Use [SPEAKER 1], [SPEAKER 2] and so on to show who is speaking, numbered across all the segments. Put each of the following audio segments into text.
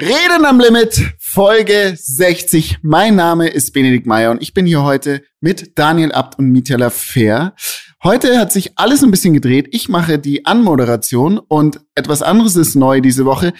[SPEAKER 1] Reden am Limit, Folge 60. Mein Name ist Benedikt Meyer und ich bin hier heute mit Daniel Abt und Mietela Fair. Heute hat sich alles ein bisschen gedreht. Ich mache die Anmoderation und etwas anderes ist neu diese Woche.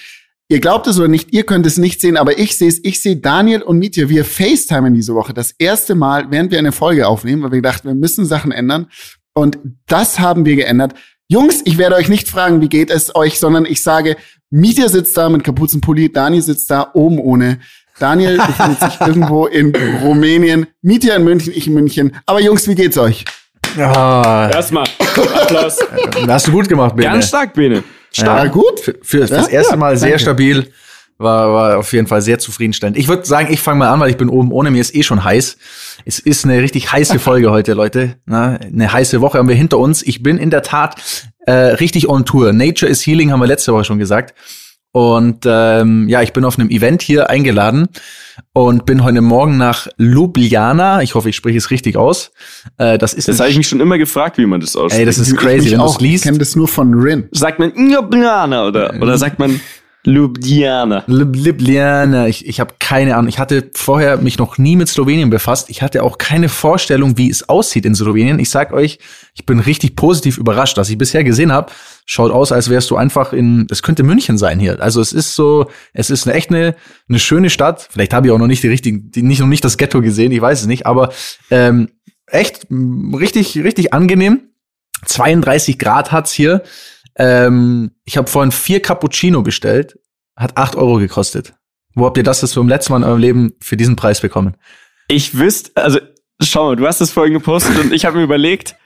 [SPEAKER 1] Ihr glaubt es oder nicht, ihr könnt es nicht sehen, aber ich sehe es. Ich sehe Daniel und Mietja, wir FaceTimen diese Woche. Das erste Mal, während wir eine Folge aufnehmen, weil wir dachten, wir müssen Sachen ändern. Und das haben wir geändert. Jungs, ich werde euch nicht fragen, wie geht es euch, sondern ich sage, Mietja sitzt da mit Kapuzenpulli, Dani sitzt da oben ohne. Daniel befindet sich irgendwo in Rumänien, Mietja in München, ich in München. Aber Jungs, wie geht's euch?
[SPEAKER 2] Ja. Erstmal Applaus.
[SPEAKER 3] Hast du gut gemacht,
[SPEAKER 2] Bene. Ganz stark, Bene.
[SPEAKER 1] Stark. Ja, gut.
[SPEAKER 3] Für, für das erste Mal sehr danke. stabil. War, war auf jeden Fall sehr zufriedenstellend. Ich würde sagen, ich fange mal an, weil ich bin oben ohne mir ist eh schon heiß. Es ist eine richtig heiße Folge heute, Leute. Na, eine heiße Woche haben wir hinter uns. Ich bin in der Tat äh, richtig on Tour. Nature is Healing haben wir letzte Woche schon gesagt. Und ähm, ja, ich bin auf einem Event hier eingeladen und bin heute Morgen nach Ljubljana. Ich hoffe, ich spreche es richtig aus.
[SPEAKER 2] Äh, das ist das habe ich mich schon immer gefragt, wie man das ausspricht.
[SPEAKER 3] Ey, das ist crazy,
[SPEAKER 1] wenn du es liest. Ich kenne das nur von Rin.
[SPEAKER 2] Sagt man Ljubljana oder oder sagt man Ljubljana.
[SPEAKER 3] Ljubljana. Ich, ich habe keine Ahnung. Ich hatte vorher mich noch nie mit Slowenien befasst. Ich hatte auch keine Vorstellung, wie es aussieht in Slowenien. Ich sag euch, ich bin richtig positiv überrascht, was ich bisher gesehen habe. Schaut aus, als wärst du einfach in, es könnte München sein hier. Also es ist so, es ist eine echt eine, eine schöne Stadt. Vielleicht habe ich auch noch nicht die richtigen, die, nicht noch nicht das Ghetto gesehen. Ich weiß es nicht, aber ähm, echt richtig, richtig angenehm. 32 Grad hat's hier. Ähm, ich habe vorhin vier Cappuccino bestellt, hat acht Euro gekostet. Wo habt ihr das das vom letzten Mal in eurem Leben für diesen Preis bekommen?
[SPEAKER 2] Ich wüsste, also schau mal, du hast das vorhin gepostet und ich habe mir überlegt,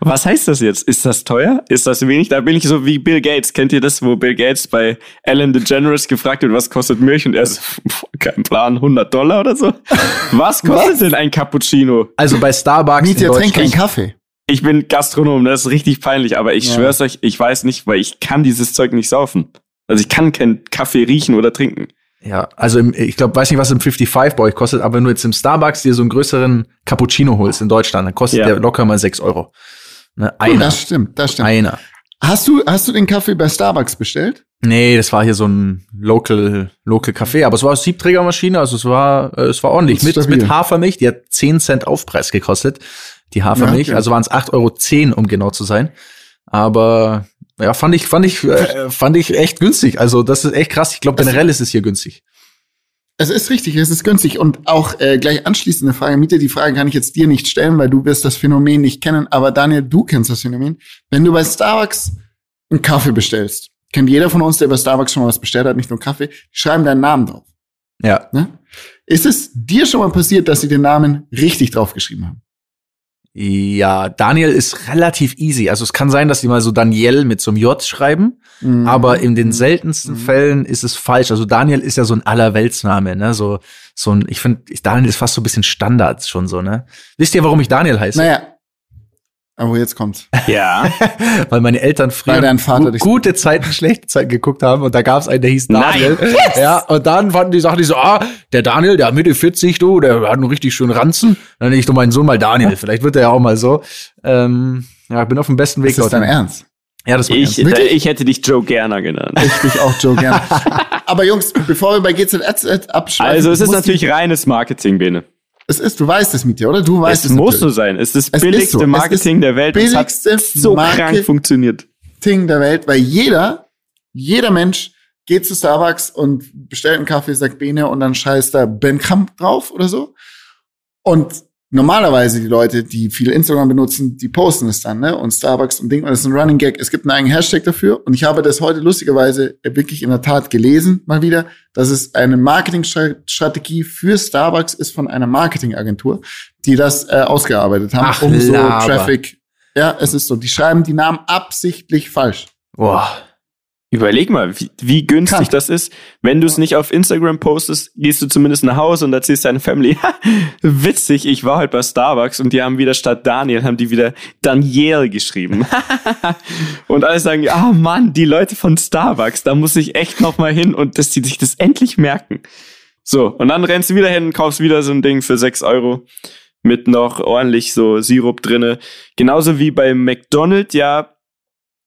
[SPEAKER 2] was heißt das jetzt? Ist das teuer? Ist das wenig? Da bin ich so wie Bill Gates. Kennt ihr das, wo Bill Gates bei Ellen DeGeneres gefragt wird, was kostet Milch? Und er ist, kein Plan, 100 Dollar oder so? Was kostet was? denn ein Cappuccino?
[SPEAKER 3] Also bei Starbucks
[SPEAKER 1] Mietja, trink keinen Kaffee
[SPEAKER 2] ich bin Gastronom, das ist richtig peinlich, aber ich ja. schwör's euch, ich weiß nicht, weil ich kann dieses Zeug nicht saufen. Also ich kann keinen Kaffee riechen oder trinken.
[SPEAKER 3] Ja, also im, ich glaube, weiß nicht, was im 55 bei euch kostet, aber wenn du jetzt im Starbucks dir so einen größeren Cappuccino holst in Deutschland, dann kostet ja. der locker mal 6 Euro.
[SPEAKER 1] Ne, einer. Das stimmt, das stimmt.
[SPEAKER 3] Einer.
[SPEAKER 1] Hast du, hast du den Kaffee bei Starbucks bestellt?
[SPEAKER 3] Nee, das war hier so ein Local, Local Café, aber es war eine Siebträgermaschine, also es war, äh, es war ordentlich. Mit, mit Hafermilch, die hat 10 Cent Aufpreis gekostet die Hafermilch. Ja, okay. Also waren es 8,10 Euro, um genau zu sein. Aber ja, fand ich, fand ich, äh, fand ich echt günstig. Also das ist echt krass. Ich glaube, generell ist es hier günstig.
[SPEAKER 1] Es ist richtig, es ist günstig. Und auch äh, gleich anschließende Frage, Miete, die Frage kann ich jetzt dir nicht stellen, weil du wirst das Phänomen nicht kennen. Aber Daniel, du kennst das Phänomen. Wenn du bei Starbucks einen Kaffee bestellst, kennt jeder von uns, der bei Starbucks schon mal was bestellt hat, nicht nur Kaffee, schreiben deinen Namen drauf.
[SPEAKER 3] Ja.
[SPEAKER 1] Ne? Ist es dir schon mal passiert, dass sie den Namen richtig draufgeschrieben haben?
[SPEAKER 3] Ja, Daniel ist relativ easy. Also es kann sein, dass die mal so Daniel mit so einem J schreiben, mhm. aber in den seltensten mhm. Fällen ist es falsch. Also Daniel ist ja so ein Allerweltsname, ne? So, so ein, ich finde, Daniel ist fast so ein bisschen Standard schon so, ne? Wisst ihr, warum ich Daniel heiße?
[SPEAKER 1] Naja, aber jetzt kommt's.
[SPEAKER 3] Ja. Weil meine Eltern früher
[SPEAKER 1] ja, Vater
[SPEAKER 3] gu gute Zeiten, schlechte Zeiten geguckt haben und da gab's einen, der hieß Daniel. Nein. Yes. Ja, und dann fanden die Sachen, die so, ah, der Daniel, der Mitte 40, du, der hat einen richtig schönen Ranzen. Dann nenne ich doch meinen Sohn mal Daniel. Vielleicht wird er ja auch mal so. Ähm, ja, bin auf dem besten Weg.
[SPEAKER 1] Ist das dein Ernst?
[SPEAKER 2] Ja, das war ich, ernst. Äh, ich hätte dich Joe Gerner genannt.
[SPEAKER 1] Ich dich auch Joe Gerner. Aber Jungs, bevor wir bei GZS abschweifen.
[SPEAKER 2] Also es ist natürlich reines Marketing, Bene.
[SPEAKER 1] Es ist, du weißt es mit dir, oder? Du weißt
[SPEAKER 2] es. Es muss so sein. Es ist das es billigste ist so. Marketing der Welt.
[SPEAKER 1] Billigste
[SPEAKER 2] es hat so Marketing krank funktioniert.
[SPEAKER 1] der Welt, weil jeder, jeder Mensch geht zu Starbucks und bestellt einen Kaffee, sagt Bene und dann scheißt da Ben Kramp drauf oder so. Und normalerweise die Leute, die viel Instagram benutzen, die posten es dann, ne? Und Starbucks und Ding. Und das ist ein Running Gag. Es gibt einen eigenen Hashtag dafür. Und ich habe das heute lustigerweise wirklich in der Tat gelesen, mal wieder, dass es eine Marketingstrategie für Starbucks ist von einer Marketingagentur, die das äh, ausgearbeitet haben,
[SPEAKER 3] Ach, um so
[SPEAKER 1] Traffic. Ja, es ist so. Die schreiben die Namen absichtlich falsch.
[SPEAKER 2] Boah. Überleg mal, wie, wie günstig Kann. das ist. Wenn du es nicht auf Instagram postest, gehst du zumindest nach Hause und erzählst deiner Family, witzig, ich war halt bei Starbucks und die haben wieder statt Daniel, haben die wieder Daniel geschrieben. und alle sagen, ah oh Mann, die Leute von Starbucks, da muss ich echt noch mal hin und dass die sich das endlich merken. So, und dann rennst du wieder hin und kaufst wieder so ein Ding für sechs Euro mit noch ordentlich so Sirup drinne. Genauso wie bei McDonald's ja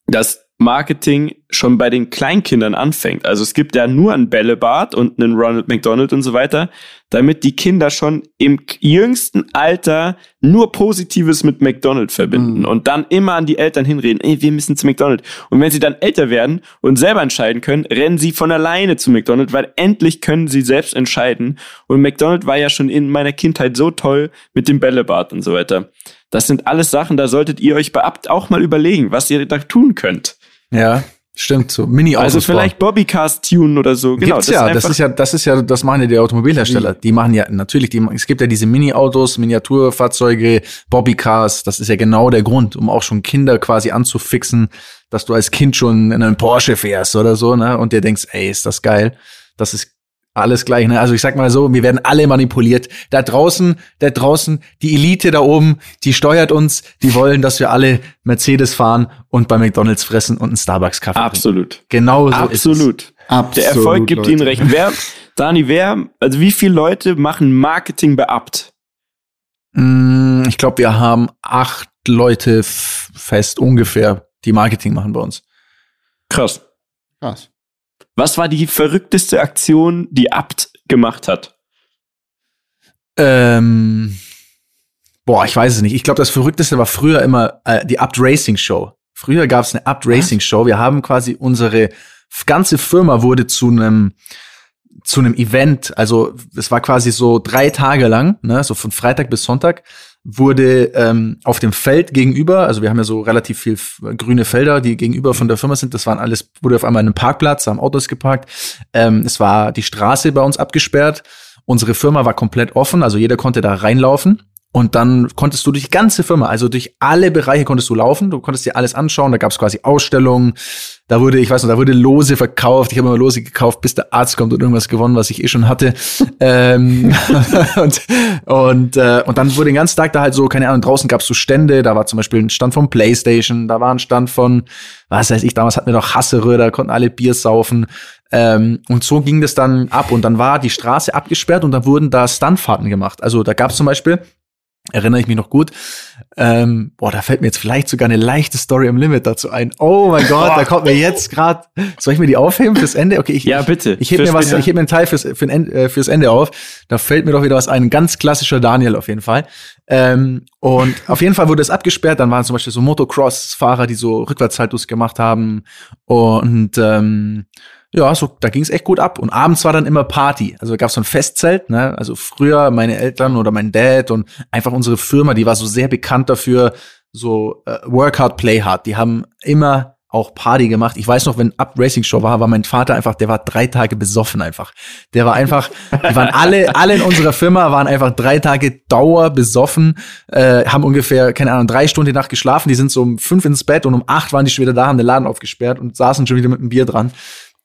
[SPEAKER 2] das Marketing schon bei den Kleinkindern anfängt. Also es gibt ja nur ein Bällebad und einen Ronald McDonald und so weiter, damit die Kinder schon im jüngsten Alter nur Positives mit McDonald verbinden mhm. und dann immer an die Eltern hinreden, ey, wir müssen zu McDonald. Und wenn sie dann älter werden und selber entscheiden können, rennen sie von alleine zu McDonald, weil endlich können sie selbst entscheiden. Und McDonald war ja schon in meiner Kindheit so toll mit dem Bällebad und so weiter. Das sind alles Sachen, da solltet ihr euch beabt auch mal überlegen, was ihr da tun könnt.
[SPEAKER 3] Ja, stimmt so. Mini
[SPEAKER 2] Also vielleicht Bobbycast tunen oder so.
[SPEAKER 3] Genau, Gibt's das ja. Ist das ist ja, das ist ja, das machen ja die Automobilhersteller. Die machen ja natürlich, die, es gibt ja diese Mini-Autos, Miniaturfahrzeuge, Bobbycars. Das ist ja genau der Grund, um auch schon Kinder quasi anzufixen, dass du als Kind schon in einen Porsche fährst oder so, ne? Und dir denkst, ey, ist das geil. Das ist alles gleich, ne? Also ich sag mal so, wir werden alle manipuliert. Da draußen, da draußen, die Elite da oben, die steuert uns, die wollen, dass wir alle Mercedes fahren und bei McDonalds fressen und einen Starbucks-Kaffee
[SPEAKER 2] Absolut.
[SPEAKER 3] Trinken. Genau so
[SPEAKER 2] Absolut. Ist es. Absolut. Der Erfolg gibt Leute. Ihnen recht. Wer, Dani, wer, also wie viele Leute machen Marketing beabt?
[SPEAKER 3] Mm, ich glaube, wir haben acht Leute fest ungefähr, die Marketing machen bei uns.
[SPEAKER 2] Krass. Krass. Was war die verrückteste Aktion, die Abt gemacht hat?
[SPEAKER 3] Ähm, boah, ich weiß es nicht. Ich glaube, das Verrückteste war früher immer äh, die Abt Racing Show. Früher gab es eine Abt Racing Show. Wir haben quasi unsere ganze Firma wurde zu einem zu einem Event. Also es war quasi so drei Tage lang, ne, so von Freitag bis Sonntag wurde ähm, auf dem Feld gegenüber, also wir haben ja so relativ viel grüne Felder, die gegenüber von der Firma sind, das waren alles, wurde auf einmal in einem Parkplatz, da haben Autos geparkt. Ähm, es war die Straße bei uns abgesperrt. Unsere Firma war komplett offen, also jeder konnte da reinlaufen. Und dann konntest du durch die ganze Firma, also durch alle Bereiche konntest du laufen, du konntest dir alles anschauen, da gab es quasi Ausstellungen, da wurde, ich weiß noch, da wurde Lose verkauft, ich habe immer Lose gekauft, bis der Arzt kommt und irgendwas gewonnen, was ich eh schon hatte. ähm, und und, äh, und dann wurde den ganzen Tag da halt so, keine Ahnung, draußen gab es so Stände, da war zum Beispiel ein Stand von Playstation, da war ein Stand von, was weiß ich, damals hatten wir noch Hasserö, da konnten alle Bier saufen. Ähm, und so ging das dann ab. Und dann war die Straße abgesperrt und dann wurden da Stuntfahrten gemacht. Also da gab es zum Beispiel erinnere ich mich noch gut. Ähm, boah, da fällt mir jetzt vielleicht sogar eine leichte Story im Limit dazu ein. Oh mein Gott, da kommt mir jetzt gerade. Soll ich mir die aufheben fürs Ende? Okay, ich
[SPEAKER 2] ja bitte.
[SPEAKER 3] Ich, ich heb mir was, ich heb mir einen Teil fürs für ein, äh, fürs Ende auf. Da fällt mir doch wieder was ein. Ein ganz klassischer Daniel auf jeden Fall. Ähm, und auf jeden Fall wurde es abgesperrt. Dann waren zum Beispiel so Motocross-Fahrer, die so Rückwärtshaltus gemacht haben und ähm, ja, so, da ging es echt gut ab. Und abends war dann immer Party. Also gab es so ein Festzelt, ne? Also früher meine Eltern oder mein Dad und einfach unsere Firma, die war so sehr bekannt dafür, so äh, Work hard, play hard. Die haben immer auch Party gemacht. Ich weiß noch, wenn Up Racing Show war, war mein Vater einfach, der war drei Tage besoffen einfach. Der war einfach, die waren alle, alle in unserer Firma waren einfach drei Tage Dauer besoffen, äh, haben ungefähr, keine Ahnung, drei Stunden die Nacht geschlafen. Die sind so um fünf ins Bett und um acht waren die schon wieder da, haben den Laden aufgesperrt und saßen schon wieder mit einem Bier dran.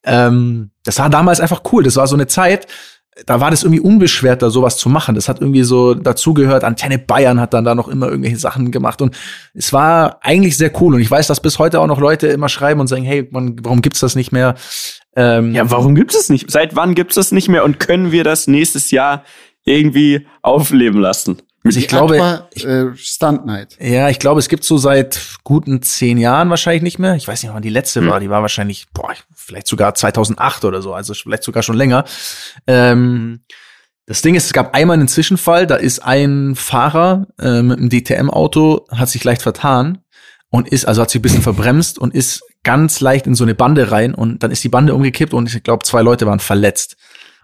[SPEAKER 3] Ähm, das war damals einfach cool. Das war so eine Zeit, da war das irgendwie unbeschwerter, sowas zu machen. Das hat irgendwie so dazugehört. Antenne Bayern hat dann da noch immer irgendwelche Sachen gemacht. Und es war eigentlich sehr cool. Und ich weiß, dass bis heute auch noch Leute immer schreiben und sagen, hey, man, warum gibt's das nicht mehr?
[SPEAKER 2] Ähm, ja, warum gibt's es nicht? Seit wann gibt's das nicht mehr? Und können wir das nächstes Jahr irgendwie aufleben lassen?
[SPEAKER 3] Also ich glaube, Aqua, äh, Stunt Night. Ja, ich glaube, es gibt so seit guten zehn Jahren wahrscheinlich nicht mehr. Ich weiß nicht, wann die letzte hm. war. Die war wahrscheinlich, boah, vielleicht sogar 2008 oder so. Also vielleicht sogar schon länger. Ähm, das Ding ist, es gab einmal einen Zwischenfall. Da ist ein Fahrer äh, mit einem DTM-Auto, hat sich leicht vertan und ist, also hat sich ein bisschen verbremst und ist ganz leicht in so eine Bande rein und dann ist die Bande umgekippt und ich glaube, zwei Leute waren verletzt.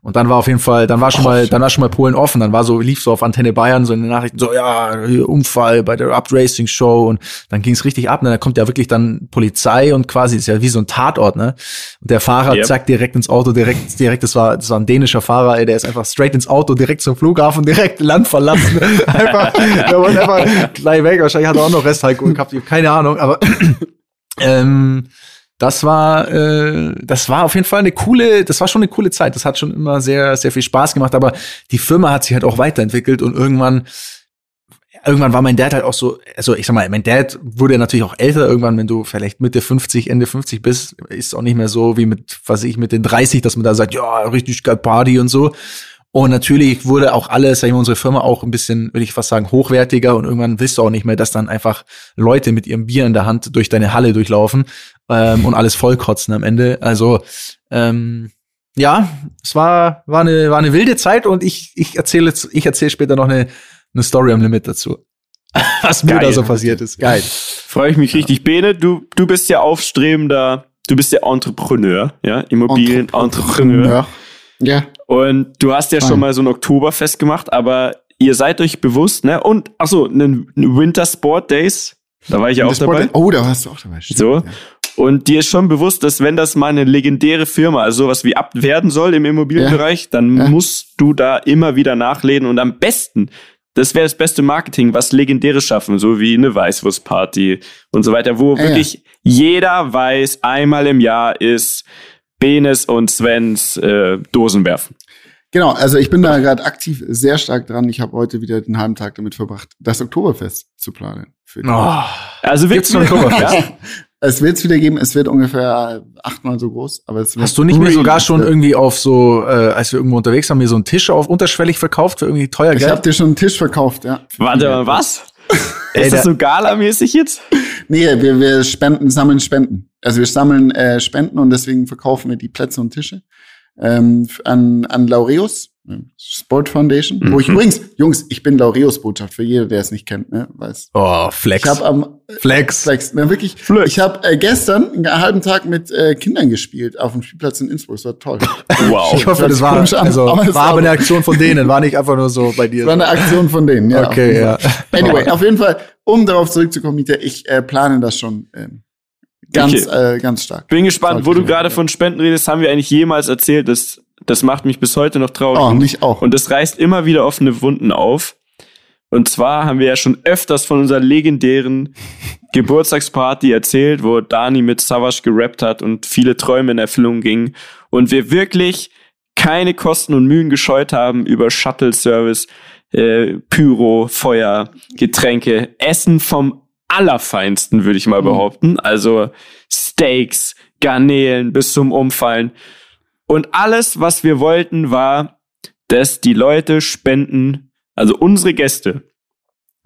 [SPEAKER 3] Und dann war auf jeden Fall, dann war schon mal, dann war schon mal Polen offen. Dann war so, lief so auf Antenne Bayern so in den Nachrichten so, ja, Unfall bei der Up Racing Show und dann ging es richtig ab. Und dann kommt ja wirklich dann Polizei und quasi ist ja wie so ein Tatort, ne? Und der Fahrer yep. zack direkt ins Auto, direkt, direkt, das war, das war ein dänischer Fahrer, ey, der ist einfach straight ins Auto, direkt zum Flughafen, direkt Land verlassen. einfach, der wollte einfach gleich weg. Wahrscheinlich hat er auch noch Restalkohol gehabt, keine Ahnung, aber ähm, das war, äh, das war auf jeden Fall eine coole, das war schon eine coole Zeit. Das hat schon immer sehr, sehr viel Spaß gemacht, aber die Firma hat sich halt auch weiterentwickelt und irgendwann, irgendwann war mein Dad halt auch so, also ich sag mal, mein Dad wurde natürlich auch älter. Irgendwann, wenn du vielleicht Mitte 50, Ende 50 bist, ist auch nicht mehr so wie mit, was ich, mit den 30, dass man da sagt, ja, richtig geil Party und so. Und natürlich wurde auch alles, sag ich mal, unsere Firma auch ein bisschen, würde ich fast sagen, hochwertiger und irgendwann willst du auch nicht mehr, dass dann einfach Leute mit ihrem Bier in der Hand durch deine Halle durchlaufen ähm, und alles vollkotzen am Ende. Also ähm, ja, es war, war, eine, war eine wilde Zeit und ich, ich erzähle jetzt, ich erzähle später noch eine, eine Story am Limit dazu. Was mir da so passiert ist. Geil.
[SPEAKER 2] Freue ich mich richtig. Bene, du, du bist ja aufstrebender, du bist ja Entrepreneur, ja, Immobilien-Entrepreneur. Ja. Und du hast ja Fein. schon mal so ein Oktoberfest gemacht, aber ihr seid euch bewusst, ne? Und, ach so, einen Winter Sport Days, da war ich ja auch dabei.
[SPEAKER 1] Oh, da warst du auch dabei.
[SPEAKER 2] Stimmt, so. Ja. Und dir ist schon bewusst, dass wenn das mal eine legendäre Firma, also sowas wie Abt werden soll im Immobilienbereich, ja. dann ja. musst du da immer wieder nachlesen und am besten, das wäre das beste Marketing, was Legendäres schaffen, so wie eine Weißwurstparty und so weiter, wo ja, wirklich jeder weiß, einmal im Jahr ist Benes und Svens äh, Dosen werfen.
[SPEAKER 1] Genau, also ich bin da gerade aktiv sehr stark dran. Ich habe heute wieder den halben Tag damit verbracht, das Oktoberfest zu planen.
[SPEAKER 2] Oh. Also wird's ein Oktoberfest?
[SPEAKER 1] Es wird es wieder geben, es wird ungefähr achtmal so groß. Aber es
[SPEAKER 3] Hast du nicht mehr sogar schon irgendwie auf so, äh, als wir irgendwo unterwegs waren, mir so einen Tisch auf unterschwellig verkauft für irgendwie teuer Geld?
[SPEAKER 1] Ich hab dir schon einen Tisch verkauft, ja.
[SPEAKER 2] Warte mal, was? Ist das so galamäßig jetzt?
[SPEAKER 1] Nee, wir, wir spenden, sammeln Spenden. Also wir sammeln äh, Spenden und deswegen verkaufen wir die Plätze und Tische ähm, an, an Laureus Sport Foundation, mhm. wo ich übrigens, Jungs, ich bin Laureus Botschaft für jeder, der es nicht kennt, ne, weiß.
[SPEAKER 3] Oh, Flex.
[SPEAKER 1] Ich habe am
[SPEAKER 3] Flex,
[SPEAKER 1] Flex, ne, wirklich. Flex. Ich habe äh, gestern einen halben Tag mit äh, Kindern gespielt auf dem Spielplatz in Innsbruck. Das war toll.
[SPEAKER 3] Wow. Ich hoffe, das war an, also aber war aber eine Aktion von denen, war nicht einfach nur so bei dir. Das
[SPEAKER 1] war eine Aktion von denen, ja.
[SPEAKER 3] Okay, ja.
[SPEAKER 1] Anyway, auf jeden Fall, um darauf zurückzukommen, Mieter, ich äh, plane das schon. Ähm, Ganz, okay. äh, ganz stark.
[SPEAKER 2] Bin gespannt, wo du gerade von Spenden redest, haben wir eigentlich jemals erzählt, dass das macht mich bis heute noch traurig.
[SPEAKER 1] Oh, mich auch.
[SPEAKER 2] Und das reißt immer wieder offene Wunden auf. Und zwar haben wir ja schon öfters von unserer legendären Geburtstagsparty erzählt, wo Dani mit Savage gerappt hat und viele Träume in Erfüllung gingen. Und wir wirklich keine Kosten und Mühen gescheut haben über Shuttle-Service, äh, Pyro, Feuer, Getränke, Essen vom allerfeinsten, würde ich mal mhm. behaupten. Also Steaks, Garnelen bis zum Umfallen. Und alles, was wir wollten, war, dass die Leute spenden, also unsere Gäste,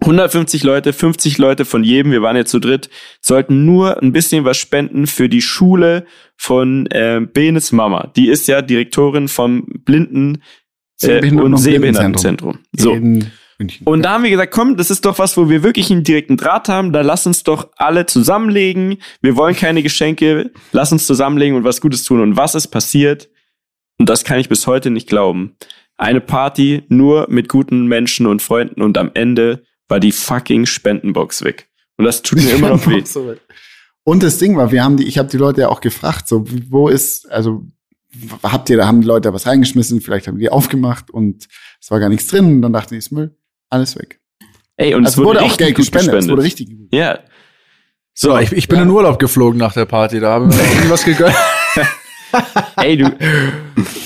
[SPEAKER 2] 150 Leute, 50 Leute von jedem, wir waren jetzt zu dritt, sollten nur ein bisschen was spenden für die Schule von äh, Benes Mama. Die ist ja Direktorin vom Blinden äh, und Sehbehindertenzentrum. So. Und da haben wir gesagt, komm, das ist doch was, wo wir wirklich einen direkten Draht haben. Da lass uns doch alle zusammenlegen. Wir wollen keine Geschenke. Lass uns zusammenlegen und was Gutes tun. Und was ist passiert? Und das kann ich bis heute nicht glauben. Eine Party nur mit guten Menschen und Freunden und am Ende war die fucking Spendenbox weg. Und das tut mir immer noch weh.
[SPEAKER 1] Und das Ding war, wir haben die, ich habe die Leute ja auch gefragt, so wo ist, also habt ihr, da haben die Leute was reingeschmissen, vielleicht haben die aufgemacht und es war gar nichts drin. Und dann dachte ich, ist Müll, alles weg.
[SPEAKER 2] Ey, und also es wurde, wurde auch Geld gespendet, gespendet.
[SPEAKER 1] Es wurde richtig gut.
[SPEAKER 2] Ja.
[SPEAKER 3] So, ich, ich bin ja. in Urlaub geflogen nach der Party, da haben wir irgendwas gegönnt.
[SPEAKER 2] Ey, du.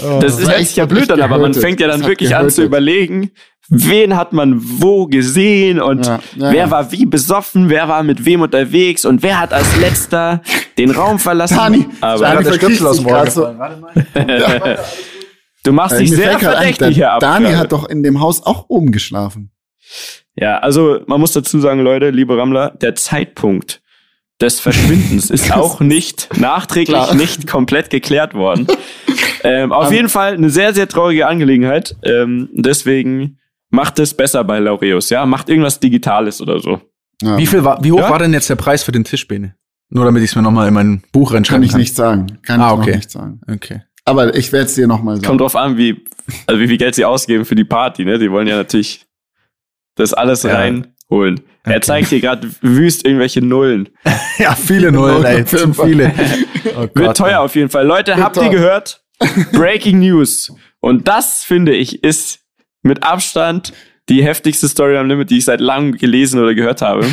[SPEAKER 2] Oh, das ist echt ja blöd dann, aber man fängt ja dann wirklich gehörtet. an zu überlegen, wen hat man wo gesehen und ja, ja, wer ja. war wie besoffen, wer war mit wem unterwegs und wer hat als letzter den Raum verlassen.
[SPEAKER 1] Dani,
[SPEAKER 2] aber
[SPEAKER 1] Dani der Stöpsel aus dem so.
[SPEAKER 2] Du machst dich sehr verdächtig hier ab.
[SPEAKER 1] Dani hat doch in dem Haus auch oben geschlafen.
[SPEAKER 2] Ja, also man muss dazu sagen, Leute, liebe Rammler, der Zeitpunkt, des Verschwindens ist auch nicht nachträglich Klar. nicht komplett geklärt worden. ähm, auf um, jeden Fall eine sehr, sehr traurige Angelegenheit. Ähm, deswegen macht es besser bei Laureus, ja. Macht irgendwas Digitales oder so.
[SPEAKER 3] Ja. Wie viel war, wie hoch ja? war denn jetzt der Preis für den Tischbene? Nur damit ich es mir nochmal in mein Buch reinschreiben
[SPEAKER 1] kann. Kann ich nicht sagen. Kann ah, ich okay. nicht sagen.
[SPEAKER 3] Okay.
[SPEAKER 1] Aber ich werde es dir nochmal sagen.
[SPEAKER 2] Kommt drauf an, wie, also wie viel Geld sie ausgeben für die Party, ne? Die wollen ja natürlich das alles ja. reinholen. Okay. Er zeigt hier gerade wüst irgendwelche Nullen.
[SPEAKER 3] ja, viele Nullen, ey, zu viele.
[SPEAKER 2] Oh Wird teuer auf jeden Fall. Leute, Wird habt teuer. ihr gehört? Breaking News. Und das, finde ich, ist mit Abstand die heftigste Story am Limit, die ich seit langem gelesen oder gehört habe.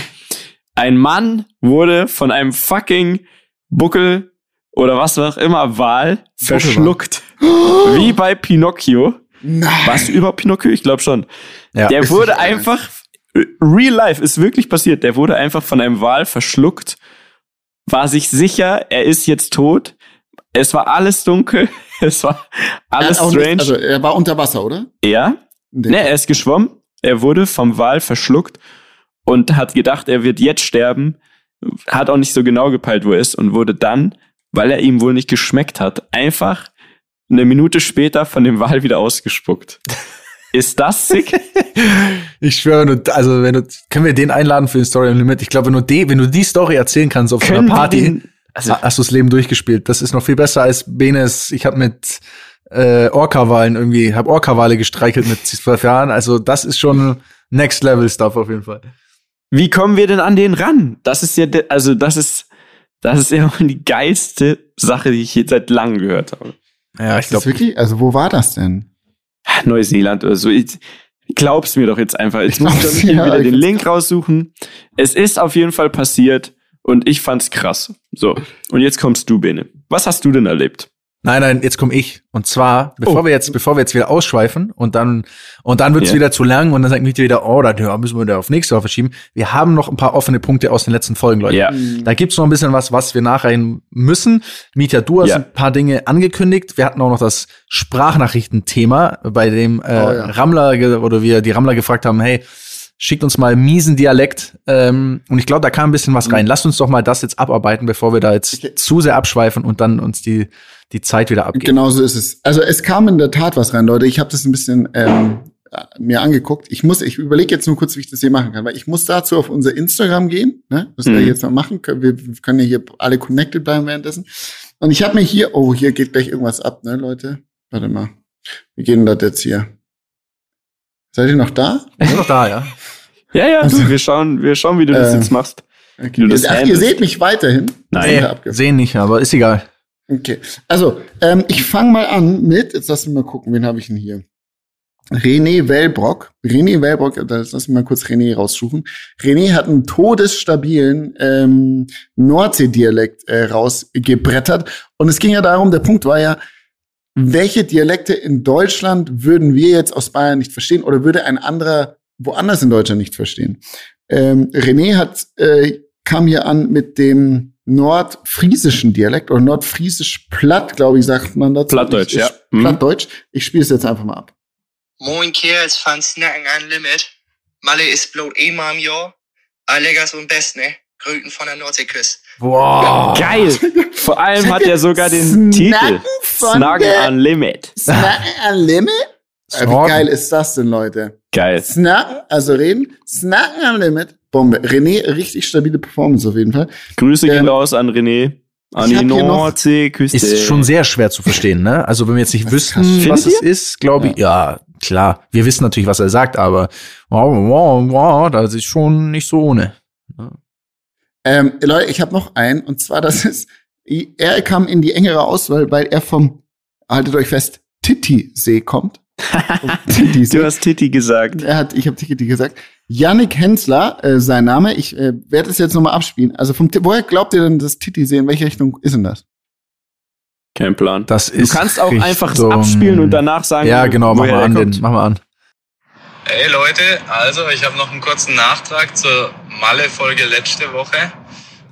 [SPEAKER 2] Ein Mann wurde von einem fucking Buckel oder was auch immer Wal verschluckt. Wie bei Pinocchio.
[SPEAKER 1] Nein.
[SPEAKER 2] Was über Pinocchio? Ich glaube schon. Ja, Der wurde einfach Real Life ist wirklich passiert. Der wurde einfach von einem Wal verschluckt, war sich sicher, er ist jetzt tot, Es war alles dunkel. Es war alles
[SPEAKER 1] er
[SPEAKER 2] strange.
[SPEAKER 1] Nicht, also er war unter Wasser, oder?
[SPEAKER 2] Ja. Ne, er ist geschwommen. Er wurde vom Wal verschluckt und hat gedacht, er wird jetzt sterben. Hat auch nicht so genau gepeilt, wo er ist und wurde dann, weil er ihm wohl nicht geschmeckt hat, einfach eine Minute später von dem Wal wieder ausgespuckt. Ist das sick?
[SPEAKER 3] ich schwöre, wenn du, also wenn du, können wir den einladen für die Story im Limit? Ich glaube, wenn du die, wenn du die Story erzählen kannst auf
[SPEAKER 2] Können
[SPEAKER 3] einer Party,
[SPEAKER 2] den,
[SPEAKER 3] also, hast du das Leben durchgespielt. Das ist noch viel besser als Benes. Ich habe mit äh, Orca-Walen irgendwie, habe Orca-Wale gestreichelt mit zwölf Jahren. Also das ist schon Next Level Stuff auf jeden Fall.
[SPEAKER 2] Wie kommen wir denn an den ran? Das ist ja, also das ist, das ist ja die geilste Sache, die ich jetzt seit langem gehört habe.
[SPEAKER 3] Ja, ich glaube
[SPEAKER 1] wirklich. Also wo war das denn?
[SPEAKER 2] Neuseeland oder so. Ich, glaub's mir doch jetzt einfach. Jetzt muss ich ja, wieder den Link raussuchen. Es ist auf jeden Fall passiert und ich fand's krass. So. Und jetzt kommst du, Bene. Was hast du denn erlebt?
[SPEAKER 3] Nein, nein, jetzt komme ich. Und zwar, bevor oh. wir jetzt, bevor wir jetzt wieder ausschweifen und dann und dann wird's yeah. wieder zu lang und dann sagt Mietje wieder, oh, da ja, müssen wir da auf nächste Woche verschieben. Wir haben noch ein paar offene Punkte aus den letzten Folgen, Leute.
[SPEAKER 2] Ja.
[SPEAKER 3] Da gibt's noch ein bisschen was, was wir nachreichen müssen. Mietja, du hast ja. ein paar Dinge angekündigt. Wir hatten auch noch das Sprachnachrichtenthema, bei dem äh, oh, ja. Rammler oder wir die Rammler gefragt haben, hey, schickt uns mal miesen Dialekt. Ähm, und ich glaube, da kam ein bisschen was rein. Mhm. Lasst uns doch mal das jetzt abarbeiten, bevor wir da jetzt okay. zu sehr abschweifen und dann uns die die Zeit wieder abgeben.
[SPEAKER 1] Genau so ist es. Also es kam in der Tat was rein, Leute. Ich habe das ein bisschen ähm, mir angeguckt. Ich muss, ich überlege jetzt nur kurz, wie ich das hier machen kann, weil ich muss dazu auf unser Instagram gehen, ne? Was mhm. wir jetzt mal machen können. Wir können ja hier alle connected bleiben währenddessen. Und ich habe mir hier, oh, hier geht gleich irgendwas ab, ne, Leute? Warte mal. Wie geht denn das jetzt hier? Seid ihr noch da?
[SPEAKER 3] Ich bin noch da, ja.
[SPEAKER 2] Ja, ja, also, wir schauen, wir schauen, wie du das äh, jetzt machst.
[SPEAKER 1] Okay. Ach, ihr seht mich weiterhin.
[SPEAKER 3] Nein, sehen nicht, aber ist egal.
[SPEAKER 1] Okay, also ähm, ich fange mal an mit, jetzt lassen wir mal gucken, wen habe ich denn hier? René Wellbrock. René Wellbrock, das lassen wir mal kurz René raussuchen. René hat einen todesstabilen ähm, Nordsee-Dialekt äh, rausgebrettert. Und es ging ja darum, der Punkt war ja, welche Dialekte in Deutschland würden wir jetzt aus Bayern nicht verstehen oder würde ein anderer woanders in Deutschland nicht verstehen? Ähm, René hat, äh, kam hier an mit dem nordfriesischen Dialekt oder nordfriesisch platt, glaube ich, sagt man dazu.
[SPEAKER 2] Plattdeutsch,
[SPEAKER 1] ich,
[SPEAKER 2] ja.
[SPEAKER 1] Mhm. Plattdeutsch. Ich spiele es jetzt einfach mal ab.
[SPEAKER 4] Moin Kerls van Snacken Unlimited. Malle ist bloß einmal im Jahr. Allegas und Best, ne? Grüten von der Nordseeküste.
[SPEAKER 2] Wow. Geil. Vor allem hat er sogar den Titel. Snacken Unlimited.
[SPEAKER 1] Snacken Unlimited? Äh, wie geil ist das denn, Leute?
[SPEAKER 2] Geil.
[SPEAKER 1] Snacken, also reden. Snacken Unlimited. Bombe. René, richtig stabile Performance auf jeden Fall.
[SPEAKER 2] Grüße gehen ähm, raus an René. An die Nordseeküste.
[SPEAKER 3] Ist schon sehr schwer zu verstehen, ne? Also wenn wir jetzt nicht wüssten, was es ist, glaube ich, ja. ja, klar. Wir wissen natürlich, was er sagt, aber wow, wow, wow, das ist schon nicht so ohne.
[SPEAKER 1] Ja. Ähm, Leute, ich habe noch einen, und zwar, das ist, er kam in die engere Auswahl, weil er vom, haltet euch fest, Titi-See kommt.
[SPEAKER 2] du hast Titi gesagt.
[SPEAKER 1] Er hat, ich habe Titi gesagt. Yannick Hensler, äh, sein Name. Ich äh, werde es jetzt nochmal abspielen. Also vom, woher glaubt ihr denn, dass Titi See, in welche Richtung ist denn das?
[SPEAKER 2] Kein Plan.
[SPEAKER 3] Das ist
[SPEAKER 2] du kannst auch Richtung... einfach abspielen und danach sagen,
[SPEAKER 3] ja genau, mach mal an, den, mach mal an.
[SPEAKER 4] Hey Leute, also ich habe noch einen kurzen Nachtrag zur Malle-Folge letzte Woche.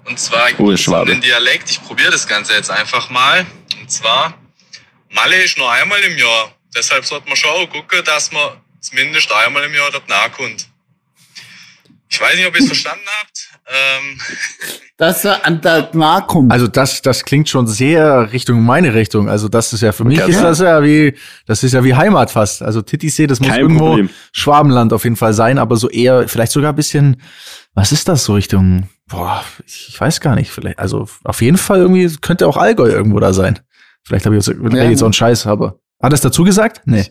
[SPEAKER 4] Und zwar
[SPEAKER 2] oh,
[SPEAKER 4] um den Dialekt. Ich probiere das Ganze jetzt einfach mal. Und zwar, Malle ist nur einmal im Jahr. Deshalb sollte man schon gucken, dass man zumindest einmal im Jahr dort nachkommt. Ich weiß nicht, ob ihr es verstanden habt. Ähm.
[SPEAKER 1] Dass er an der nachkommt.
[SPEAKER 3] Also das, das klingt schon sehr Richtung meine Richtung. Also das ist ja für mich ist das ja wie, das ist ja wie Heimat fast. Also Titisee, das muss Kein irgendwo Problem. Schwabenland auf jeden Fall sein, aber so eher, vielleicht sogar ein bisschen, was ist das so Richtung, boah, ich weiß gar nicht, vielleicht, also auf jeden Fall irgendwie könnte auch Allgäu irgendwo da sein. Vielleicht habe ich jetzt, ja, jetzt auch einen Scheiß, aber. Hat er es dazu gesagt? Nee.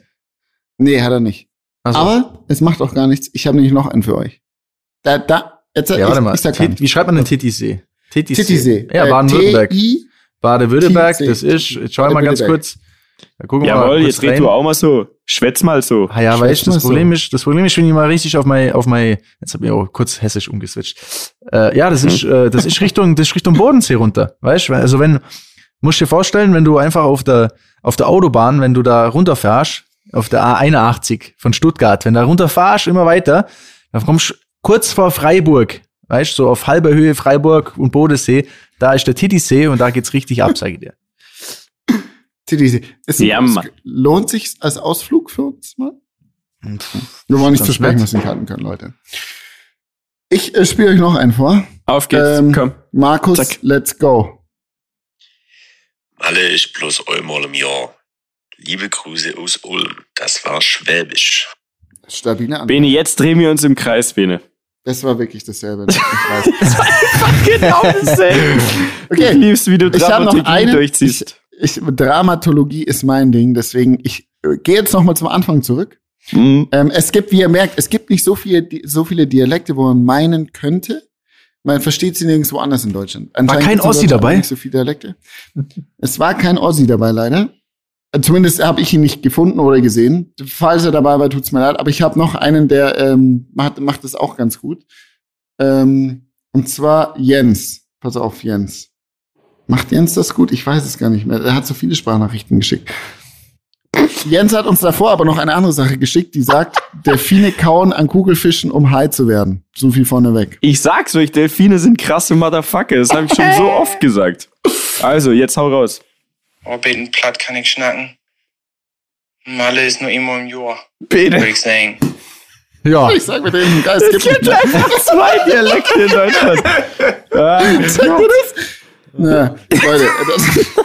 [SPEAKER 1] Nee, hat er nicht. So. Aber es macht auch gar nichts. Ich habe nämlich noch einen für euch. Da, da,
[SPEAKER 3] jetzt, ja, warte mal. Ich, wie schreibt man denn Titisee?
[SPEAKER 1] Titisee. Titisee.
[SPEAKER 3] Ja, Baden-Württemberg. Baden-Württemberg, das ist, jetzt schau mal ganz kurz.
[SPEAKER 2] Da gucken wir Jawohl, mal jetzt red du auch mal so. Schwätz mal so.
[SPEAKER 3] Ah ja, weißt du, das Problem so. ist, das Problem ist, wenn ich mal richtig auf mein, auf mein, jetzt hab ich auch kurz hessisch umgeswitcht. Äh, ja, das ist, äh, das ist Richtung, das ist Richtung Bodensee runter. Weißt du, also wenn, musst dir vorstellen, wenn du einfach auf der, auf der Autobahn, wenn du da runterfährst, auf der A81 von Stuttgart, wenn du da runterfährst, immer weiter, dann kommst du kurz vor Freiburg, weißt du, so auf halber Höhe Freiburg und Bodensee, da ist der Titisee und da geht's richtig ab, sag ich dir.
[SPEAKER 2] Ja,
[SPEAKER 1] es-
[SPEAKER 2] Mann.
[SPEAKER 1] lohnt sich als Ausflug für uns mal? Wir wollen nicht versprechen,
[SPEAKER 3] nett.
[SPEAKER 1] was wir nicht halten können, Leute. Ich äh, spiele euch noch einen vor.
[SPEAKER 2] Auf geht's,
[SPEAKER 1] Ähm,
[SPEAKER 2] komm.
[SPEAKER 1] Markus,
[SPEAKER 2] Zack.
[SPEAKER 1] let's go.
[SPEAKER 5] Malle ist bloß einmal im Jahr. Liebe Grüße aus Ulm. Das war Schwäbisch.
[SPEAKER 1] Stabile Antwort.
[SPEAKER 2] Bene, jetzt drehen wir uns im Kreis, Bene.
[SPEAKER 1] Das war wirklich dasselbe. Ich weiß.
[SPEAKER 2] genau dasselbe.
[SPEAKER 1] Okay.
[SPEAKER 2] Ich lieb's, wie du
[SPEAKER 1] Ich habe noch
[SPEAKER 2] Dramaturgie
[SPEAKER 1] eine. Ich,
[SPEAKER 2] durchziehst.
[SPEAKER 1] ich, Dramatologie ist mein Ding, deswegen ich äh, gehe jetzt noch mal zum Anfang zurück.
[SPEAKER 2] Mhm.
[SPEAKER 1] Ähm, es gibt, wie ihr merkt, es gibt nicht so viele, so viele Dialekte, wo man meinen könnte. Man versteht sie nirgendwo anders in Deutschland. Anscheinend
[SPEAKER 3] kein Ossi dabei?
[SPEAKER 1] Nicht so viele Dialekte. Es war kein Ossi dabei, leider. Zumindest habe ich ihn nicht gefunden oder gesehen. Falls er dabei war, tut's mir leid. Aber ich habe noch einen, der ähm, macht, macht das auch ganz gut. Ähm, und zwar Jens. Pass auf, Jens. Macht Jens das gut? Ich weiß es gar nicht mehr. Er hat so viele Sprachnachrichten geschickt. Jens hat uns davor aber noch eine andere Sache geschickt, die sagt, Delfine kauen an Kugelfischen, um high zu werden. So viel vorneweg.
[SPEAKER 2] Ich sag's euch, Delfine sind krasse Motherfucker. Das habe ich schon so oft gesagt. Also, jetzt hau raus.
[SPEAKER 6] Oh, beten platt kann ich schnacken. Malle ist nur immer im Jahr,
[SPEAKER 2] Bene.
[SPEAKER 6] würde ich sagen.
[SPEAKER 3] Ja,
[SPEAKER 1] Ich sag mit dem Geist, gibt
[SPEAKER 2] gibt einfach zwei Dialekte in Deutschland. Ah,
[SPEAKER 1] Zeig dir das? Ja, Leute, das,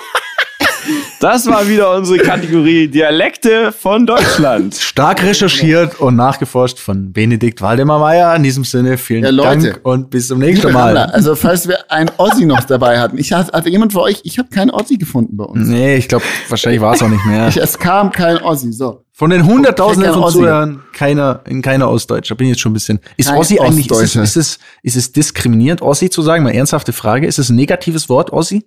[SPEAKER 2] Das war wieder unsere Kategorie Dialekte von Deutschland.
[SPEAKER 3] stark recherchiert und nachgeforscht von Benedikt Waldemar Meyer. In diesem Sinne, vielen
[SPEAKER 1] Ja, Leute.
[SPEAKER 3] Dank und bis zum nächsten
[SPEAKER 1] Rammler,
[SPEAKER 3] Mal.
[SPEAKER 1] also falls wir einen Ossi noch dabei hatten. Ich hatte, hatte jemand für euch, ich habe keinen Ossi gefunden bei uns.
[SPEAKER 3] Nee, ich glaube, wahrscheinlich war es auch nicht mehr.
[SPEAKER 1] Ich, es kam kein Ossi, so.
[SPEAKER 3] Von den Hunderttausenden von. Zuhörern, keiner, in keiner Ostdeutscher. Bin ich jetzt schon ein bisschen. Ist
[SPEAKER 1] Kein
[SPEAKER 3] Ossi eigentlich, ist es, ist es, ist es diskriminierend, Ossi zu sagen? Mal ernsthafte Frage. Ist es ein negatives Wort, Ossi?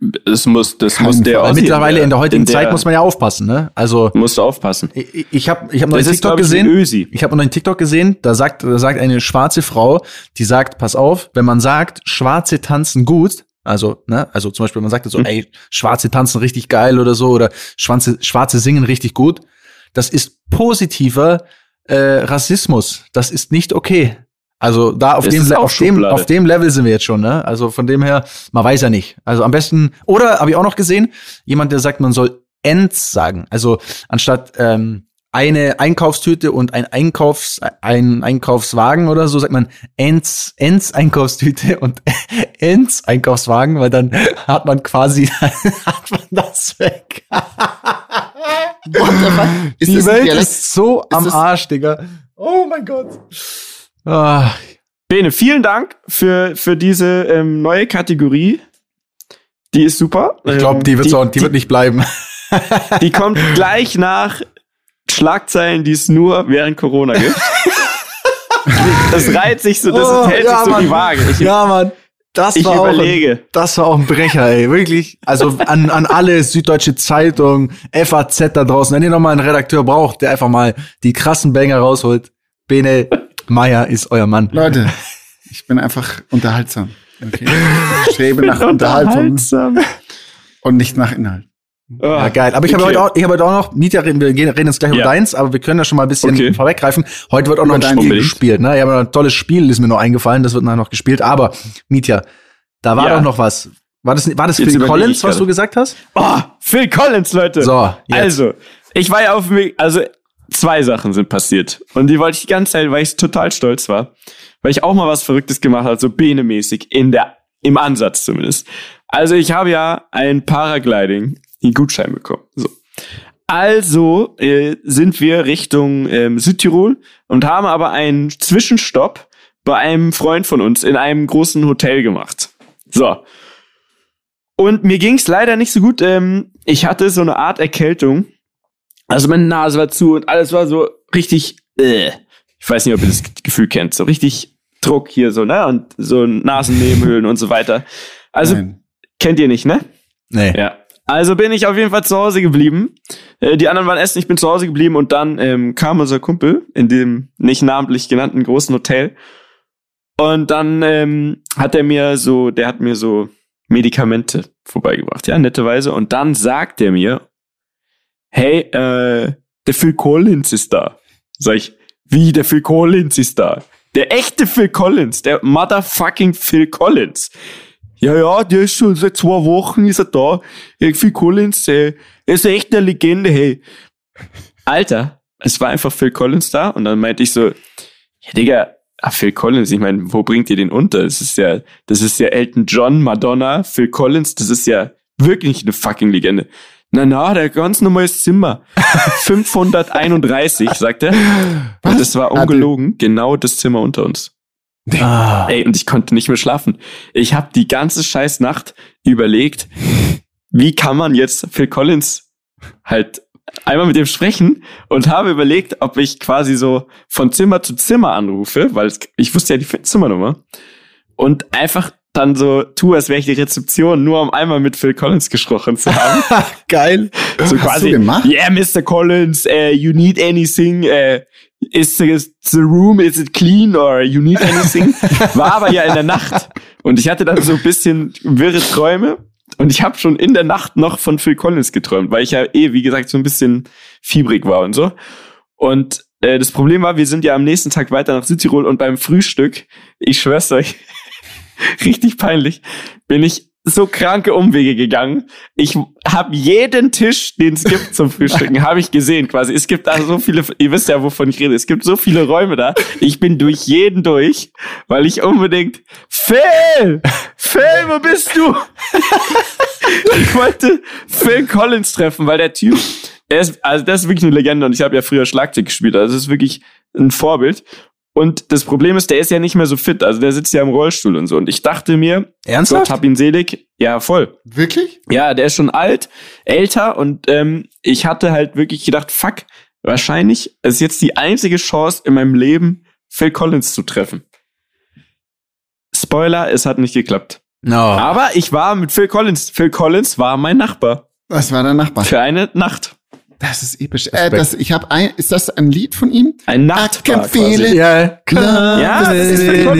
[SPEAKER 2] Das muss, das
[SPEAKER 1] Kein
[SPEAKER 2] muss der
[SPEAKER 1] Fall.
[SPEAKER 3] Mittlerweile in der heutigen
[SPEAKER 2] in
[SPEAKER 3] Zeit muss man ja aufpassen, ne? Also,
[SPEAKER 2] musst du aufpassen.
[SPEAKER 3] ich, ich habe ich hab noch
[SPEAKER 2] Das
[SPEAKER 3] einen
[SPEAKER 2] ist,
[SPEAKER 3] TikTok
[SPEAKER 2] glaube ich,
[SPEAKER 3] gesehen. Ich habe noch einen TikTok gesehen, da sagt, da sagt eine schwarze Frau, die sagt, pass auf, wenn man sagt, Schwarze tanzen gut, also, ne, also zum Beispiel, man sagt so,
[SPEAKER 2] Hm.
[SPEAKER 3] ey, Schwarze tanzen richtig geil oder so, oder Schwarze, Schwarze singen richtig gut, das ist positiver äh, Rassismus. Das ist nicht okay. Also da auf dem,
[SPEAKER 2] ist
[SPEAKER 3] auf, dem, auf dem Level sind wir jetzt schon, ne? Also von dem her, man weiß ja nicht. Also am besten, oder habe ich auch noch gesehen, jemand, der sagt, man soll Ends sagen. Also anstatt ähm, eine Einkaufstüte und ein Einkaufs ein Einkaufswagen oder so sagt man Ends Ends Einkaufstüte und Ends Einkaufswagen, weil dann hat man quasi hat man das weg.
[SPEAKER 1] Ist
[SPEAKER 3] Die Welt ist so am
[SPEAKER 1] das-
[SPEAKER 3] Arsch, Digga. Oh mein Gott. Ah,
[SPEAKER 2] Bene, vielen Dank für, für diese ähm, neue Kategorie. Die ist super.
[SPEAKER 3] ich glaube, die wird
[SPEAKER 2] Ähm,
[SPEAKER 3] so, die wird nicht bleiben.
[SPEAKER 2] Die kommt gleich nach Schlagzeilen, die es nur während Corona gibt. das reiht sich so, das
[SPEAKER 3] Oh,
[SPEAKER 2] hält
[SPEAKER 3] ja,
[SPEAKER 2] sich so
[SPEAKER 3] Mann.
[SPEAKER 2] die Waage. Ich,
[SPEAKER 3] ja, Mann. Das
[SPEAKER 2] ich
[SPEAKER 3] war auch ein,
[SPEAKER 2] überlege.
[SPEAKER 3] das war auch ein Brecher, ey. Wirklich. Also an, an alle Süddeutsche Zeitung, FAZ da draußen. Wenn ihr noch mal einen Redakteur braucht, der einfach mal die krassen Banger rausholt, Bene Meier ist euer Mann.
[SPEAKER 1] Leute, ich bin einfach unterhaltsam. Okay. Ich strebe nach Unterhaltung
[SPEAKER 2] Unterhaltsam.
[SPEAKER 1] und nicht nach Inhalt.
[SPEAKER 3] Ja, geil. Aber ich habe
[SPEAKER 2] Okay.
[SPEAKER 3] heute auch, ich habe heute auch noch, Mietja, reden- wir gehen- reden jetzt gleich
[SPEAKER 2] Ja.
[SPEAKER 3] über deins, aber wir können ja schon mal ein bisschen
[SPEAKER 2] Okay.
[SPEAKER 3] vorweggreifen. Heute wird auch noch
[SPEAKER 1] Über
[SPEAKER 3] ein. Spiel
[SPEAKER 2] Unbedingt.
[SPEAKER 3] gespielt, ne? Ich habe noch ein tolles Spiel, ist mir noch eingefallen, das wird nachher noch gespielt. Aber, Mietja, da war
[SPEAKER 2] Ja.
[SPEAKER 3] doch noch was. War das, war das
[SPEAKER 2] Jetzt
[SPEAKER 3] Phil Collins, was du gesagt hast?
[SPEAKER 2] Oh, Phil Collins, Leute.
[SPEAKER 3] So, jetzt.
[SPEAKER 2] Also, ich war ja auf mich, also zwei Sachen sind passiert. Und die wollte ich die ganze Zeit, weil ich total stolz war. Weil ich auch mal was Verrücktes gemacht habe, so Bene-mäßig, in der, im Ansatz zumindest. Also ich habe ja ein Paragliding, den Gutschein bekommen. So. Also äh, sind wir Richtung ähm, Südtirol und haben aber einen Zwischenstopp bei einem Freund von uns in einem großen Hotel gemacht. So. Und mir ging es leider nicht so gut. Ähm, ich hatte so eine Art Erkältung. Also meine Nase war zu und alles war so richtig. Äh. Ich weiß nicht, ob ihr das Gefühl kennt. So richtig Druck hier so, ne? Und so Nasennebenhöhlen und so weiter. Also
[SPEAKER 1] Nein.
[SPEAKER 2] kennt ihr nicht, ne?
[SPEAKER 3] Nee.
[SPEAKER 2] Ja. Also bin ich auf jeden Fall zu Hause geblieben. Äh, die anderen waren essen, ich bin zu Hause geblieben und dann ähm, kam unser Kumpel in dem nicht namentlich genannten großen Hotel. Und dann ähm, hat er mir so, der hat mir so Medikamente vorbeigebracht, ja, netterweise. Und dann sagt er mir, hey, äh, der Phil Collins ist da. Sag ich, wie, der Phil Collins ist da? Der echte Phil Collins, der motherfucking Phil Collins. ja, ja, der ist schon seit zwei Wochen ist er da. Ja, Phil Collins, äh, er ist echt eine Legende, hey. Alter, es war einfach Phil Collins da und dann meinte ich so, ja, Digga, ah, Phil Collins, ich meine, wo bringt ihr den unter? Das ist ja, das ist ja Elton John, Madonna, Phil Collins, das ist ja wirklich eine fucking Legende. Na, na, der ganz normales Zimmer. 531, sagt er. Und das war ungelogen, genau das Zimmer unter uns.
[SPEAKER 3] Ah.
[SPEAKER 2] Ey, und ich konnte nicht mehr schlafen. Ich habe die ganze scheiß Nacht überlegt, wie kann man jetzt Phil Collins halt einmal mit dem sprechen und habe überlegt, ob ich quasi so von Zimmer zu Zimmer anrufe, weil ich wusste ja die Zimmernummer und einfach dann so tue, als wäre ich die Rezeption, nur um einmal mit Phil Collins gesprochen zu haben.
[SPEAKER 3] Geil.
[SPEAKER 2] So
[SPEAKER 1] Hast
[SPEAKER 2] quasi,
[SPEAKER 1] gemacht?
[SPEAKER 2] yeah, Mr. Collins, uh, you need anything, uh, is the, the room, is it clean or you need anything? War aber ja in der Nacht. Und ich hatte dann so ein bisschen wirre Träume. Und ich habe schon in der Nacht noch von Phil Collins geträumt, weil ich ja eh, wie gesagt, so ein bisschen fiebrig war und so. Und äh, das Problem war, wir sind ja am nächsten Tag weiter nach Südtirol und beim Frühstück, ich schwör's euch, richtig peinlich, bin ich so kranke Umwege gegangen. Ich habe jeden Tisch, den es gibt zum Frühstücken, habe ich gesehen quasi. Es gibt da so viele, ihr wisst ja, wovon ich rede. Es gibt so viele Räume da. Ich bin durch jeden durch, weil ich unbedingt Phil, Phil, wo bist du? ich wollte Phil Collins treffen, weil der Typ, der ist, also das ist wirklich eine Legende und ich habe ja früher Schlagzeug gespielt. Also das ist wirklich ein Vorbild. Und das Problem ist, der ist ja nicht mehr so fit. Also der sitzt ja im Rollstuhl und so. Und ich dachte mir,
[SPEAKER 3] Ernsthaft?
[SPEAKER 2] Gott hab ihn selig. Ja, voll.
[SPEAKER 1] Wirklich?
[SPEAKER 2] Ja, der ist schon alt, älter und ähm, ich hatte halt wirklich gedacht, fuck, wahrscheinlich ist jetzt die einzige Chance in meinem Leben, Phil Collins zu treffen. Spoiler, es hat nicht geklappt.
[SPEAKER 3] No.
[SPEAKER 2] Aber ich war mit Phil Collins. Phil Collins war mein Nachbar
[SPEAKER 1] Was war dein Nachbar?
[SPEAKER 2] für eine Nacht.
[SPEAKER 1] Das ist episch. Äh, das, ich habe ein, ist das ein Lied von ihm?
[SPEAKER 2] Ein
[SPEAKER 1] Nachtpark
[SPEAKER 2] quasi.
[SPEAKER 3] Ja,
[SPEAKER 1] klar.
[SPEAKER 2] Ja, das ist Oder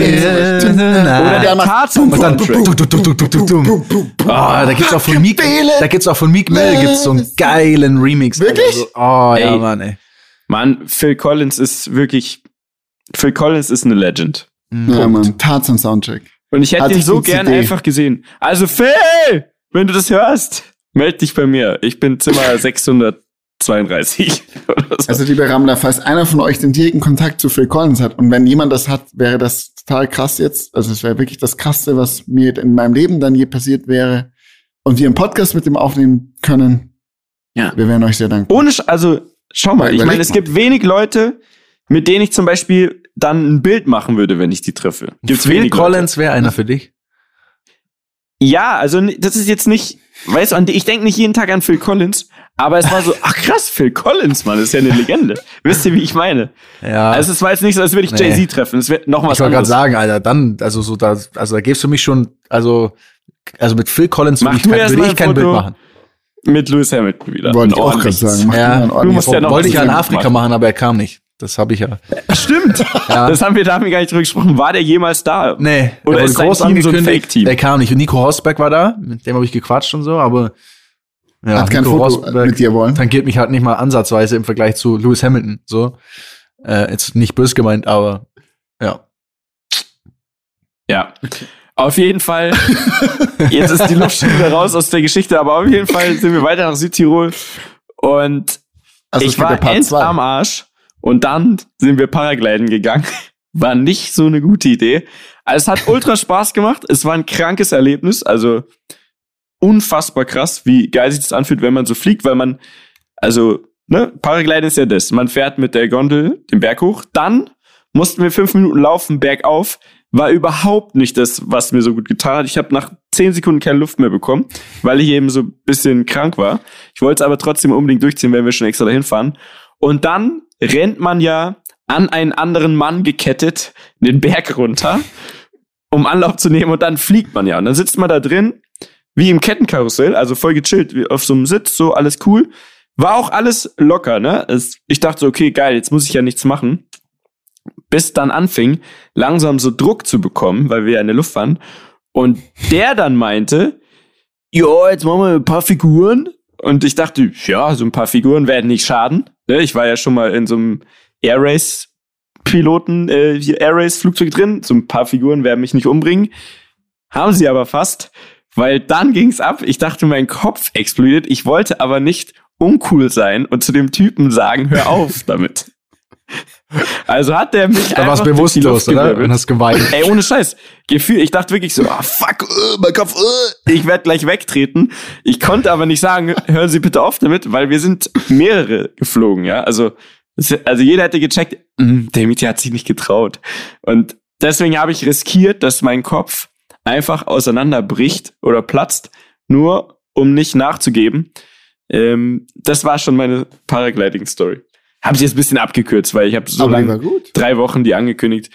[SPEAKER 2] der Tarzan.
[SPEAKER 3] Und dann oh, da gibt's auch von Meek, da gibt's auch von Meek Mill gibt's so einen geilen Remix.
[SPEAKER 1] Wirklich?
[SPEAKER 3] Also, ah, so, oh
[SPEAKER 2] ey.
[SPEAKER 3] ja, Mann, ey.
[SPEAKER 2] Mann, Phil Collins ist wirklich Phil Collins ist eine Legend. Mhm.
[SPEAKER 1] Ja, Ja, Mann, Tarzan Soundtrack.
[SPEAKER 2] Und ich hätte
[SPEAKER 1] Hat
[SPEAKER 2] ihn so gern
[SPEAKER 1] CD.
[SPEAKER 2] einfach gesehen. Also Phil, wenn du das hörst, meld dich bei mir. Ich bin Zimmer 600 32. Oder So.
[SPEAKER 1] Also, liebe Ramler, falls einer von euch den direkten Kontakt zu Phil Collins hat und wenn jemand das hat, wäre das total krass jetzt. Also, es wäre wirklich das Krasse, was mir in meinem Leben dann je passiert wäre. Und wir einen Podcast mit ihm aufnehmen können.
[SPEAKER 2] Ja.
[SPEAKER 1] Wir wären euch sehr dankbar.
[SPEAKER 2] Ohne, also, schau mal, ich meine, es gibt wenig Leute, mit denen ich zum Beispiel dann ein Bild machen würde, wenn ich die treffe. Gibt's
[SPEAKER 3] Phil Collins wäre einer für dich?
[SPEAKER 2] Ja, also das ist jetzt nicht, weißt du, ich denke nicht jeden Tag an Phil Collins, aber es war so, ach krass, Phil Collins, Mann, das ist ja eine Legende. Wisst ihr, wie ich meine?
[SPEAKER 3] Ja.
[SPEAKER 2] Also es war jetzt nicht so, als würde ich
[SPEAKER 3] Nee.
[SPEAKER 2] Jay-Z treffen. Es wäre noch was
[SPEAKER 3] ich wollte gerade sagen, Alter, dann, also so da, also da gibst du mich schon, also, also mit Phil Collins
[SPEAKER 2] Mach
[SPEAKER 3] würde ich, kein, würde ich
[SPEAKER 2] ein
[SPEAKER 3] kein Bild machen.
[SPEAKER 2] Mit Lewis Hamilton wieder.
[SPEAKER 1] Wollte ich auch gerade sagen. Mach
[SPEAKER 3] Ja. Du
[SPEAKER 2] musst ja noch-
[SPEAKER 3] Wollte ich ja in Afrika
[SPEAKER 2] machen.
[SPEAKER 3] machen, aber er kam nicht. Das habe ich ja.
[SPEAKER 2] Stimmt.
[SPEAKER 3] Ja.
[SPEAKER 2] Das haben wir, da haben wir gar nicht drüber gesprochen. War der jemals da?
[SPEAKER 3] Nee,
[SPEAKER 2] Oder
[SPEAKER 3] der
[SPEAKER 2] ist
[SPEAKER 3] wurde
[SPEAKER 2] sein Team so ein Fake-Team?
[SPEAKER 3] Der kam nicht. Und Nico Rosberg war da, mit dem habe ich gequatscht und so, aber ja,
[SPEAKER 1] Hat kein
[SPEAKER 3] Nico
[SPEAKER 1] Foto
[SPEAKER 3] Rosberg
[SPEAKER 1] mit dir wollen.
[SPEAKER 3] tangiert mich halt nicht mal ansatzweise im Vergleich zu Lewis Hamilton. So. Äh, jetzt nicht bös gemeint, aber ja.
[SPEAKER 2] Ja. Auf jeden Fall. Jetzt ist die Luft schon wieder raus aus der Geschichte, aber auf jeden Fall sind wir weiter nach Südtirol und
[SPEAKER 1] Also,
[SPEAKER 2] ich war
[SPEAKER 1] ja Part
[SPEAKER 2] end
[SPEAKER 1] zwei.
[SPEAKER 2] am Arsch und dann sind wir Paragliden gegangen. War nicht so eine gute Idee. Also es hat ultra Spaß gemacht. Es war ein krankes Erlebnis. Also unfassbar krass, wie geil sich das anfühlt, wenn man so fliegt, weil man, also, ne, Paragliden ist ja das. Man fährt mit der Gondel den Berg hoch. Dann mussten wir fünf Minuten laufen, bergauf. War überhaupt nicht das, was mir so gut getan hat. Ich habe nach zehn Sekunden keine Luft mehr bekommen, weil ich eben so ein bisschen krank war. Ich wollte es aber trotzdem unbedingt durchziehen, wenn wir schon extra dahin fahren. Und dann rennt man ja an einen anderen Mann gekettet den Berg runter, um Anlauf zu nehmen und dann fliegt man ja. Und dann sitzt man da drin, wie im Kettenkarussell, also voll gechillt, wie auf so einem Sitz, so alles cool. War auch alles locker, ne? Ich dachte, so, okay, geil, jetzt muss ich ja nichts machen. Bis dann anfing, langsam so Druck zu bekommen, weil wir ja in der Luft waren. Und der dann meinte, ja, jetzt machen wir ein paar Figuren. Und ich dachte, ja, so ein paar Figuren werden nicht schaden. Ne? Ich war ja schon mal in so einem Air Race Piloten, äh, Air Race Flugzeug drin. So ein paar Figuren werden mich nicht umbringen. Haben sie aber fast, weil dann ging's ab. Ich dachte, mein Kopf explodiert. Ich wollte aber nicht uncool sein und zu dem Typen sagen, hör auf damit. Also hat der mich
[SPEAKER 3] Da warst
[SPEAKER 2] einfach
[SPEAKER 3] bewusstlos, oder? Und hast geweint.
[SPEAKER 2] Ey, ohne Scheiß. Gefühl, ich dachte wirklich so, ah, fuck, äh, mein Kopf, äh, ich werde gleich wegtreten. Ich konnte aber nicht sagen, hören Sie bitte auf damit, weil wir sind mehrere geflogen, ja. Also, also jeder hätte gecheckt, "Mm, der Mietje hat sich nicht getraut. Und deswegen habe ich riskiert, dass mein Kopf einfach auseinanderbricht oder platzt, nur um nicht nachzugeben. Ähm, das war schon meine Paragliding-Story. Habe ich jetzt ein bisschen abgekürzt, weil ich habe so lange drei Wochen die angekündigt.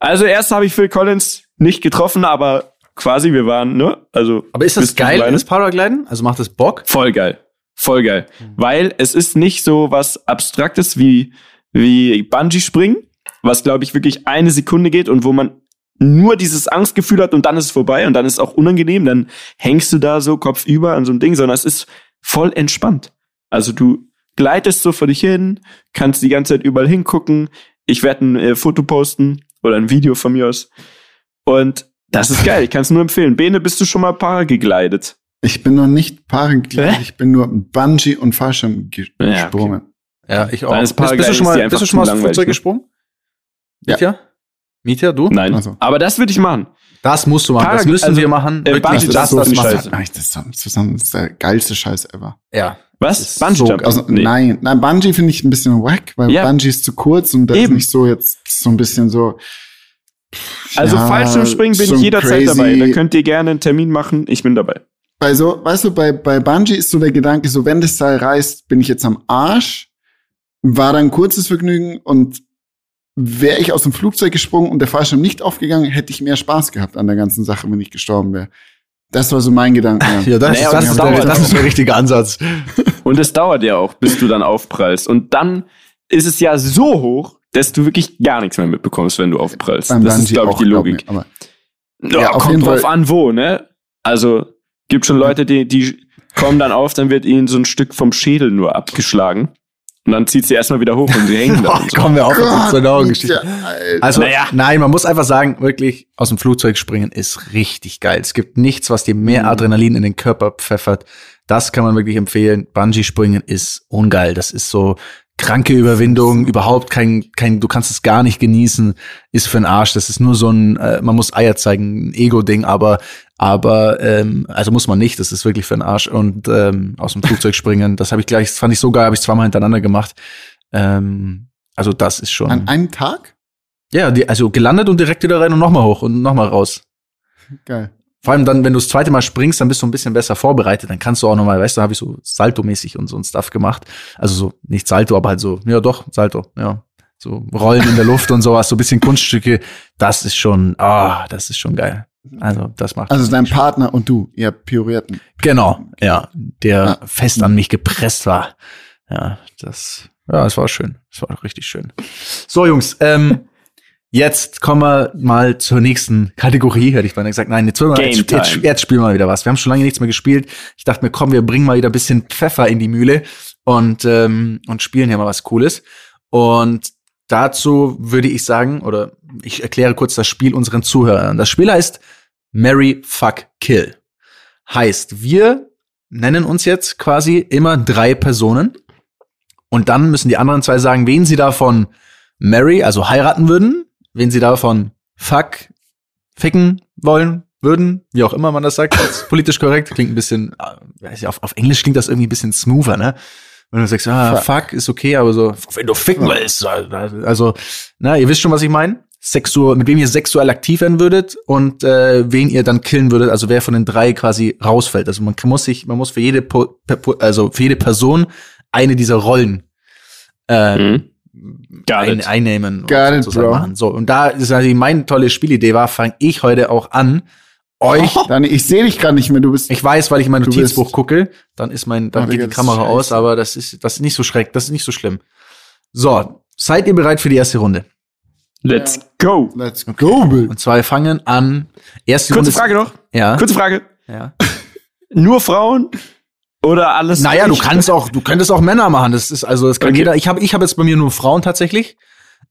[SPEAKER 2] Also erst habe ich Phil Collins nicht getroffen, aber quasi wir waren, ne? Also
[SPEAKER 3] Aber ist das geil, das Paragliden? Also macht das Bock?
[SPEAKER 2] voll geil, voll geil, weil es ist nicht so was Abstraktes wie wie Bungee springen, was glaube ich wirklich eine Sekunde geht und wo man nur dieses Angstgefühl hat und dann ist es vorbei und dann ist es auch unangenehm, dann hängst du da so kopfüber an so einem Ding, sondern es ist voll entspannt. Also du gleitest so vor dich hin, kannst die ganze Zeit überall hingucken. Ich werde ein äh, Foto posten oder ein Video von mir aus. Und das ist geil, ich kann es nur empfehlen. Bene, bist du schon mal Paragegleitet?
[SPEAKER 1] Ich bin noch nicht
[SPEAKER 2] Hä?
[SPEAKER 1] ich bin nur Bungee und Fallschirm ge-
[SPEAKER 2] Ja, okay.
[SPEAKER 1] gesprungen.
[SPEAKER 3] Ja, ich auch. Bist, bist du schon mal, bist du schon mal aus dem Flugzeug
[SPEAKER 2] ne?
[SPEAKER 3] gesprungen?
[SPEAKER 1] Ja.
[SPEAKER 3] Mietja? Mietja, du?
[SPEAKER 2] Nein.
[SPEAKER 1] Also.
[SPEAKER 2] Aber das würde ich machen.
[SPEAKER 3] Das musst du machen. Das müssen
[SPEAKER 2] also,
[SPEAKER 3] wir machen.
[SPEAKER 2] äh,
[SPEAKER 3] Wirklich,
[SPEAKER 2] Bungee
[SPEAKER 3] das,
[SPEAKER 2] Jump
[SPEAKER 3] das,
[SPEAKER 2] ist
[SPEAKER 3] machen.
[SPEAKER 2] scheiße.
[SPEAKER 1] Ach, das ist das ist der geilste Scheiß ever.
[SPEAKER 3] Ja.
[SPEAKER 2] Was?
[SPEAKER 3] ist
[SPEAKER 2] Bungee
[SPEAKER 3] so-?
[SPEAKER 1] Also,
[SPEAKER 2] Nee.
[SPEAKER 1] nein, nein, Bungee finde ich ein bisschen wack, weil
[SPEAKER 2] Ja.
[SPEAKER 1] Bungee ist zu kurz und das ist
[SPEAKER 2] Eben.
[SPEAKER 1] nicht so jetzt so ein bisschen so.
[SPEAKER 2] Also
[SPEAKER 1] Ja,
[SPEAKER 2] Fallschirmspringen bin
[SPEAKER 1] so
[SPEAKER 2] ich jederzeit dabei. Da könnt ihr gerne einen Termin machen. Ich bin dabei.
[SPEAKER 1] Also, weißt du, bei, bei Bungee ist so der Gedanke, so wenn das Seil reißt, bin ich jetzt am Arsch. War dann ein kurzes Vergnügen und wäre ich aus dem Flugzeug gesprungen und der Fallschirm nicht aufgegangen, hätte ich mehr Spaß gehabt an der ganzen Sache, wenn ich gestorben wäre. Das war so mein Gedanke.
[SPEAKER 3] Ja, das,
[SPEAKER 2] Naja,
[SPEAKER 3] ist, das, ist
[SPEAKER 2] das dauert
[SPEAKER 3] das ist der richtige Ansatz.
[SPEAKER 2] Und es dauert ja auch, bis du dann aufprallst. Und dann ist es ja so hoch, dass du wirklich gar nichts mehr mitbekommst, wenn du aufprallst.
[SPEAKER 1] Beim
[SPEAKER 2] das ist,
[SPEAKER 1] Bungee
[SPEAKER 2] glaube ich,
[SPEAKER 1] auch,
[SPEAKER 2] die
[SPEAKER 1] glaub
[SPEAKER 2] Logik.
[SPEAKER 1] mir, aber
[SPEAKER 2] Ja,
[SPEAKER 1] Ja, auf
[SPEAKER 2] kommt
[SPEAKER 1] jeden
[SPEAKER 2] drauf
[SPEAKER 1] Fall.
[SPEAKER 2] an, wo, ne? Also, gibt schon Leute, die, die kommen dann auf, dann wird ihnen so ein Stück vom Schädel nur abgeschlagen. Und dann zieht sie erstmal wieder hoch und sie hängen da.
[SPEAKER 3] Oh,
[SPEAKER 2] und so.
[SPEAKER 3] kommen wir auf
[SPEAKER 1] Gott,
[SPEAKER 3] zu einer Augengeschichte.
[SPEAKER 1] Mietja, Alter.
[SPEAKER 3] Also,
[SPEAKER 2] Naja.
[SPEAKER 3] nein, man muss einfach sagen, wirklich, aus dem Flugzeug springen ist richtig geil. Es gibt nichts, was dir
[SPEAKER 2] Mhm.
[SPEAKER 3] mehr Adrenalin in den Körper pfeffert. Das kann man wirklich empfehlen. Bungee-Springen ist ungeil. Das ist so kranke Überwindung, überhaupt kein, kein, du kannst es gar nicht genießen, ist für den Arsch. Das ist nur so ein, äh, man muss Eier zeigen, ein Ego-Ding, aber, aber, ähm, also muss man nicht, das ist wirklich für den Arsch. Und ähm, aus dem Flugzeug springen, das habe ich gleich, das fand ich so geil, habe ich zweimal hintereinander gemacht. Ähm, also das ist schon.
[SPEAKER 1] An einem Tag?
[SPEAKER 3] Ja, die, also gelandet und direkt wieder rein und nochmal hoch und nochmal raus.
[SPEAKER 1] Geil.
[SPEAKER 3] Vor allem dann, wenn du das zweite Mal springst, dann bist du ein bisschen besser vorbereitet. Dann kannst du auch nochmal, weißt du, habe ich so Salto-mäßig und so ein Stuff gemacht. Also so, nicht Salto, aber halt so, ja doch, Salto, ja. So Rollen in der Luft und sowas, so ein bisschen Kunststücke. Das ist schon, ah, das ist schon geil. Also das macht.
[SPEAKER 1] Also dein Partner und du, ihr Pirouetten.
[SPEAKER 3] genau, ja, der
[SPEAKER 1] Ja.
[SPEAKER 3] fest an mich gepresst war. Ja, das, ja, es war schön. Es war richtig schön. So, Jungs, ähm, Jetzt kommen wir mal zur nächsten Kategorie, hätte ich beinahe gesagt. Nein, jetzt,
[SPEAKER 2] Game
[SPEAKER 3] jetzt, jetzt, jetzt spielen wir mal wieder was. Wir haben schon lange nichts mehr gespielt. Ich dachte mir, komm, wir bringen mal wieder ein bisschen Pfeffer in die Mühle und, ähm, und spielen hier mal was Cooles. Und dazu würde ich sagen, oder ich erkläre kurz das Spiel unseren Zuhörern. Das Spiel heißt Mary Fuck Kill. Heißt, wir nennen uns jetzt quasi immer drei Personen und dann müssen die anderen zwei sagen, wen sie davon Mary, also heiraten würden, wen sie davon fuck, ficken wollen würden, wie auch immer man das sagt, ist politisch korrekt, klingt ein bisschen, äh, weiß ich, auf, auf Englisch klingt das irgendwie ein bisschen smoother, ne? Wenn du sagst, ah, fuck, ist okay, aber so, wenn du ficken willst, also, na, ihr wisst schon, was ich meine? Sexuell, mit wem ihr sexuell aktiv werden würdet und äh, wen ihr dann killen würdet, also wer von den drei quasi rausfällt. Also man muss sich, man muss für jede, po, also für jede Person eine dieser Rollen äh,
[SPEAKER 2] Mhm. Got
[SPEAKER 3] ein,
[SPEAKER 2] it.
[SPEAKER 3] einnehmen und
[SPEAKER 1] Got it,
[SPEAKER 3] sozusagen
[SPEAKER 1] bro.
[SPEAKER 3] machen. So, und da ist natürlich meine tolle Spielidee war, fange ich heute auch an, euch,
[SPEAKER 1] Dani, ich sehe dich gerade nicht mehr, du bist.
[SPEAKER 3] ich weiß, weil ich in mein Notizbuch gucke, dann ist mein, dann
[SPEAKER 1] Oh,
[SPEAKER 3] geht die Kamera aus,
[SPEAKER 1] scheiße.
[SPEAKER 3] aber das ist, das ist nicht so schreck, das ist nicht so schlimm. So, seid ihr bereit für die erste Runde?
[SPEAKER 2] Let's go.
[SPEAKER 1] Let's go, Bill.
[SPEAKER 3] Und zwar wir fangen an. Erste
[SPEAKER 2] Kurze
[SPEAKER 3] Runde.
[SPEAKER 2] Frage noch.
[SPEAKER 3] Ja.
[SPEAKER 2] Kurze Frage.
[SPEAKER 3] ja.
[SPEAKER 2] Nur Frauen oder alles?
[SPEAKER 3] Naja, du kannst auch, du könntest auch Männer machen. Das ist also, das kann
[SPEAKER 2] Okay.
[SPEAKER 3] jeder. Ich habe, ich habe jetzt bei mir nur Frauen tatsächlich.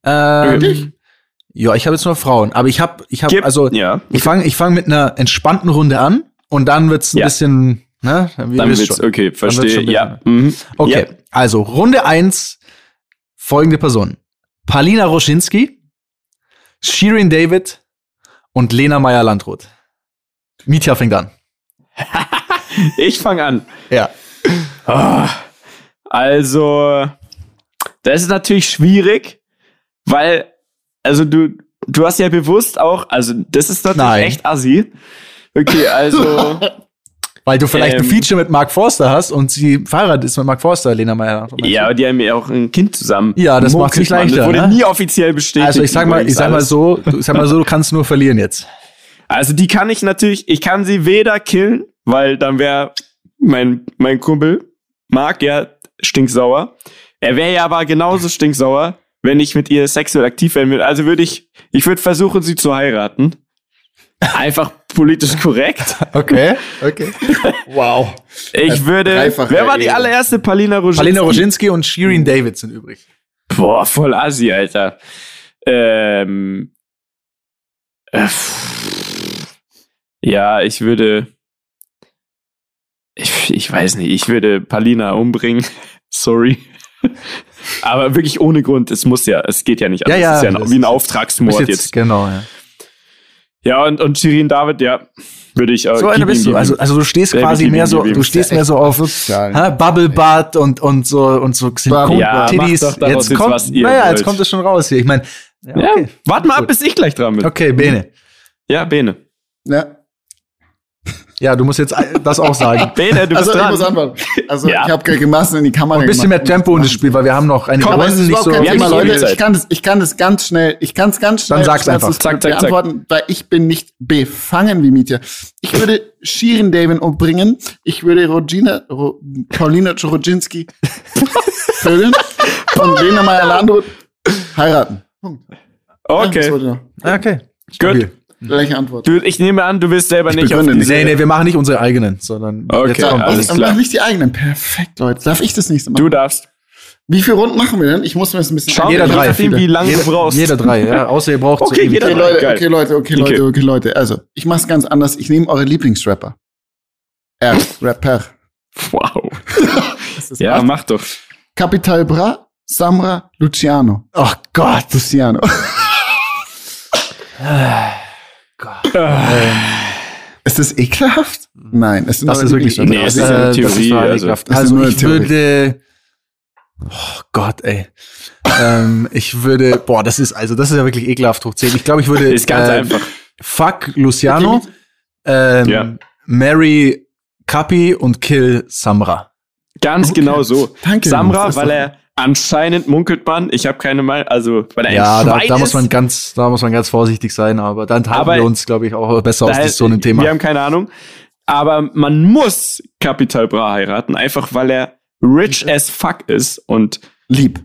[SPEAKER 3] Ähm. Ja, ich habe jetzt nur Frauen, aber ich habe, ich habe, also
[SPEAKER 2] ja,
[SPEAKER 3] ich fange, ich fange mit einer entspannten Runde an und dann wird's ein
[SPEAKER 2] Ja.
[SPEAKER 3] bisschen, ne? Ihr
[SPEAKER 2] Dann wird's,
[SPEAKER 3] schon.
[SPEAKER 2] okay, verstehe. Ja. Mhm.
[SPEAKER 3] Okay,
[SPEAKER 2] Ja.
[SPEAKER 3] also Runde eins, folgende Personen. Palina Roschinski, Shirin David und Lena Meyer-Landrut. Mietja fängt an.
[SPEAKER 2] Ich fange an.
[SPEAKER 3] Ja.
[SPEAKER 2] Ah, Also, das ist natürlich schwierig, weil, also du, du hast ja bewusst auch, also das ist natürlich
[SPEAKER 3] Nein.
[SPEAKER 2] echt assi. Okay, also,
[SPEAKER 3] Weil du vielleicht ein
[SPEAKER 2] Ähm.
[SPEAKER 3] Feature mit Mark Forster hast und sie verheiratet ist mit Mark Forster, Lena Meyer-Landrut.
[SPEAKER 2] ja, aber die haben ja auch ein Kind zusammen.
[SPEAKER 3] Ja, das
[SPEAKER 2] Munkelt
[SPEAKER 3] nicht
[SPEAKER 2] man.
[SPEAKER 3] leichter,
[SPEAKER 2] Das wurde
[SPEAKER 3] ne?
[SPEAKER 2] nie offiziell bestätigt.
[SPEAKER 3] Also ich sag mal, ich sag mal so, ich sag mal so, du kannst nur verlieren jetzt.
[SPEAKER 2] Also die kann ich natürlich, ich kann sie weder killen, weil dann wäre mein, mein Kumpel Marc ja stinksauer. Er wäre ja aber genauso stinksauer, wenn ich mit ihr sexuell aktiv werden würde. Also würde ich, ich würde versuchen, sie zu heiraten. Einfach politisch korrekt.
[SPEAKER 3] Okay, okay. Wow.
[SPEAKER 2] Ich würde,
[SPEAKER 1] dreifache
[SPEAKER 2] wer war die allererste? Palina Roginski?
[SPEAKER 3] Palina Roginski und Shirin David sind übrig.
[SPEAKER 2] Boah, voll assi, Alter. Ähm, äh, ja, ich würde. Ich, ich weiß nicht, ich würde Palina umbringen. Sorry. Aber wirklich ohne Grund. Es muss ja, es geht ja nicht
[SPEAKER 3] Ja,
[SPEAKER 2] anders.
[SPEAKER 3] ja,
[SPEAKER 2] es ist ja ein, wie ein Auftragsmord
[SPEAKER 3] Ist
[SPEAKER 2] jetzt,
[SPEAKER 3] Genau, ja.
[SPEAKER 2] Ja, und, und Shirin David, ja, würde ich auch.
[SPEAKER 3] So eine bist du. Also, also du stehst
[SPEAKER 2] Ja,
[SPEAKER 3] quasi mehr so, du stehst mehr so auf hä, Bubble Butt und, und so, und so Silikon
[SPEAKER 2] Ja,
[SPEAKER 3] Jetzt
[SPEAKER 2] jetzt,
[SPEAKER 3] kommt,
[SPEAKER 2] was ihr
[SPEAKER 3] naja, jetzt kommt es schon raus hier. Ich meine, ja,
[SPEAKER 2] ja,
[SPEAKER 3] okay.
[SPEAKER 2] warte mal ab, bis ich gleich dran bin.
[SPEAKER 3] okay, Bene.
[SPEAKER 2] Ja, Bene.
[SPEAKER 1] Ja.
[SPEAKER 3] Ja, du musst jetzt das auch sagen.
[SPEAKER 2] Bene, du
[SPEAKER 1] Also
[SPEAKER 2] bist
[SPEAKER 1] ich
[SPEAKER 2] dran.
[SPEAKER 1] muss antworten. Also
[SPEAKER 2] Ja.
[SPEAKER 1] ich habe gemassen in die Kamera
[SPEAKER 3] Ein bisschen mehr
[SPEAKER 1] gemacht.
[SPEAKER 3] Tempo in das Spiel, weil wir haben noch einige
[SPEAKER 2] Komm,
[SPEAKER 3] Runden
[SPEAKER 1] ist
[SPEAKER 3] nicht so.
[SPEAKER 1] kein
[SPEAKER 2] Wir haben
[SPEAKER 1] Thema, Leute.
[SPEAKER 2] Zeit.
[SPEAKER 1] Ich kann das, ich kann das ganz schnell, ich kann es ganz schnell
[SPEAKER 3] Dann sag's einfach.
[SPEAKER 2] Zack, zack, zack.
[SPEAKER 1] beantworten, weil ich bin nicht befangen wie Mietja. Ich würde Shirin David umbringen. Ich würde Rogina, Ro, Paulina Roginski vögeln und Lena Meyer-Landrut heiraten. Punkt. Ja,
[SPEAKER 2] Okay,
[SPEAKER 1] ich noch.
[SPEAKER 3] Ah, Okay.
[SPEAKER 2] gut.
[SPEAKER 3] Stabil.
[SPEAKER 1] Gleiche Antwort.
[SPEAKER 2] Du, ich nehme an, du willst selber nicht auf diese...
[SPEAKER 3] Nee, nee, wir machen nicht unsere eigenen, sondern
[SPEAKER 2] Okay,
[SPEAKER 3] jetzt kommt
[SPEAKER 2] alles klar.
[SPEAKER 1] dann nicht die eigenen. Perfekt, Leute. Darf ich das nächste Mal?
[SPEAKER 2] Du darfst.
[SPEAKER 1] Wie viele Runden machen wir denn? Ich muss mir das ein bisschen
[SPEAKER 2] Schau
[SPEAKER 3] Jeder
[SPEAKER 2] je
[SPEAKER 3] drei.
[SPEAKER 2] nachdem, wie lange
[SPEAKER 3] jeder,
[SPEAKER 2] du brauchst.
[SPEAKER 3] Jeder drei, ja. Außer ihr braucht
[SPEAKER 2] Okay,
[SPEAKER 3] so
[SPEAKER 2] jeder
[SPEAKER 1] Okay,
[SPEAKER 2] drei.
[SPEAKER 1] Leute, okay, Leute, okay,
[SPEAKER 2] Okay.
[SPEAKER 1] Leute, okay, Leute. Also, ich mach's ganz anders. Ich nehme eure Lieblingsrapper. R, Rapper.
[SPEAKER 2] Wow.
[SPEAKER 1] Das ist
[SPEAKER 2] Ja,
[SPEAKER 1] was?
[SPEAKER 2] mach doch.
[SPEAKER 1] Capital Bra, Samra, Luciano.
[SPEAKER 3] Oh Gott.
[SPEAKER 1] Luciano. Ist das ekelhaft? Nein, es sind
[SPEAKER 3] Das ist wirklich.
[SPEAKER 2] Nee, es ist eine
[SPEAKER 3] Äh, das
[SPEAKER 2] Theorie,
[SPEAKER 3] total
[SPEAKER 2] also-
[SPEAKER 3] Also ich
[SPEAKER 1] Theorie.
[SPEAKER 3] würde. Oh Gott, ey. ähm, ich würde, boah, das ist, also das ist ja wirklich ekelhaft hoch 10. Ich glaube, ich würde.
[SPEAKER 2] Ist ganz
[SPEAKER 3] äh,
[SPEAKER 2] einfach.
[SPEAKER 3] Fuck Luciano, ähm,
[SPEAKER 2] Ja.
[SPEAKER 3] Mary Kapi und Kill Samra.
[SPEAKER 2] Ganz
[SPEAKER 1] Okay.
[SPEAKER 2] genau so.
[SPEAKER 1] Danke.
[SPEAKER 2] Samra, weil er anscheinend munkelt man, ich habe keine Meinung, also weil er
[SPEAKER 3] Ja,
[SPEAKER 2] ein
[SPEAKER 3] da, da muss
[SPEAKER 2] ist.
[SPEAKER 3] man ganz, da muss man ganz vorsichtig sein, aber dann
[SPEAKER 2] Aber-
[SPEAKER 3] wir uns, glaube ich, auch besser aus so einem Thema.
[SPEAKER 2] Wir haben keine Ahnung. Aber man muss Capital Bra heiraten, einfach weil er rich as fuck ist und,
[SPEAKER 1] Lieb.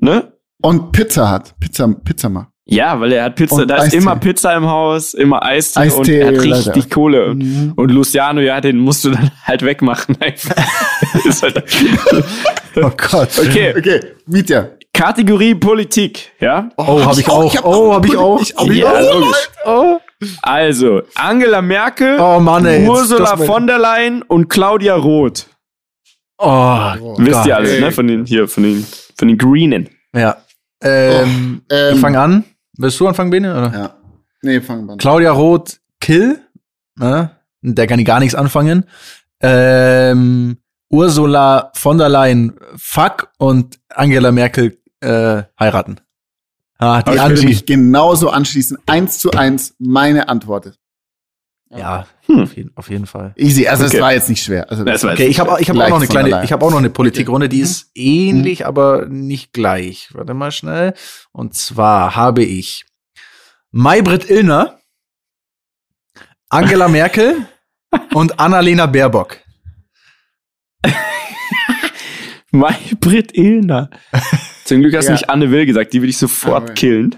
[SPEAKER 2] ne?
[SPEAKER 1] Und Pizza hat. Pizza, Pizza mal.
[SPEAKER 2] Ja, weil er hat Pizza,
[SPEAKER 1] Und
[SPEAKER 2] da ist
[SPEAKER 1] Eistee.
[SPEAKER 2] immer Pizza im Haus, immer Eistee, und
[SPEAKER 1] Eistee,
[SPEAKER 2] er hat richtig
[SPEAKER 1] Leute.
[SPEAKER 2] Kohle.
[SPEAKER 1] Mhm.
[SPEAKER 2] Und Luciano, ja, den musst du dann halt wegmachen. Einfach. ist halt
[SPEAKER 1] Oh Gott.
[SPEAKER 2] Okay.
[SPEAKER 1] Okay, Mietja.
[SPEAKER 2] Kategorie Politik, ja?
[SPEAKER 3] Oh, hab ich auch. Oh, hab ich auch.
[SPEAKER 1] hab ich
[SPEAKER 2] Ja,
[SPEAKER 1] auch.
[SPEAKER 3] Oh,
[SPEAKER 2] Also, Angela Merkel,
[SPEAKER 3] oh Mann, ey.
[SPEAKER 2] Ursula von der Leyen und Claudia Roth.
[SPEAKER 3] Oh,
[SPEAKER 2] Wisst
[SPEAKER 3] Gott.
[SPEAKER 2] ihr alles, ne? Von den, hier, von den, von den Greenen.
[SPEAKER 3] Ja. Ähm,
[SPEAKER 1] Ähm,
[SPEAKER 3] ich fange an. Willst du anfangen, Bene? Oder?
[SPEAKER 1] Ja. Nee, fangen wir an.
[SPEAKER 3] Claudia Roth, Kill. Ne? Der kann ich gar nichts anfangen. Ähm, Ursula von der Leyen, Fuck. Und Angela Merkel, äh, heiraten. Ah, die
[SPEAKER 1] Ich würde mich genauso anschließen. Eins zu eins meine Antwort.
[SPEAKER 3] Ja,
[SPEAKER 2] Hm.
[SPEAKER 3] auf, jeden, auf jeden Fall.
[SPEAKER 1] Easy, also
[SPEAKER 2] Okay.
[SPEAKER 1] es war jetzt nicht schwer. Also
[SPEAKER 2] Das war
[SPEAKER 3] Okay, ich habe ich hab auch noch eine kleine, ich habe auch noch eine Politikrunde, die ist
[SPEAKER 1] Mhm.
[SPEAKER 3] ähnlich, aber nicht gleich. Warte mal schnell. Und zwar habe ich Maybrit Illner, Angela Merkel und Annalena Baerbock.
[SPEAKER 2] Maybrit Illner. Zum Glück hast du
[SPEAKER 1] Ja.
[SPEAKER 2] nicht Anne Will gesagt, die will ich sofort
[SPEAKER 1] Aber-
[SPEAKER 2] killen.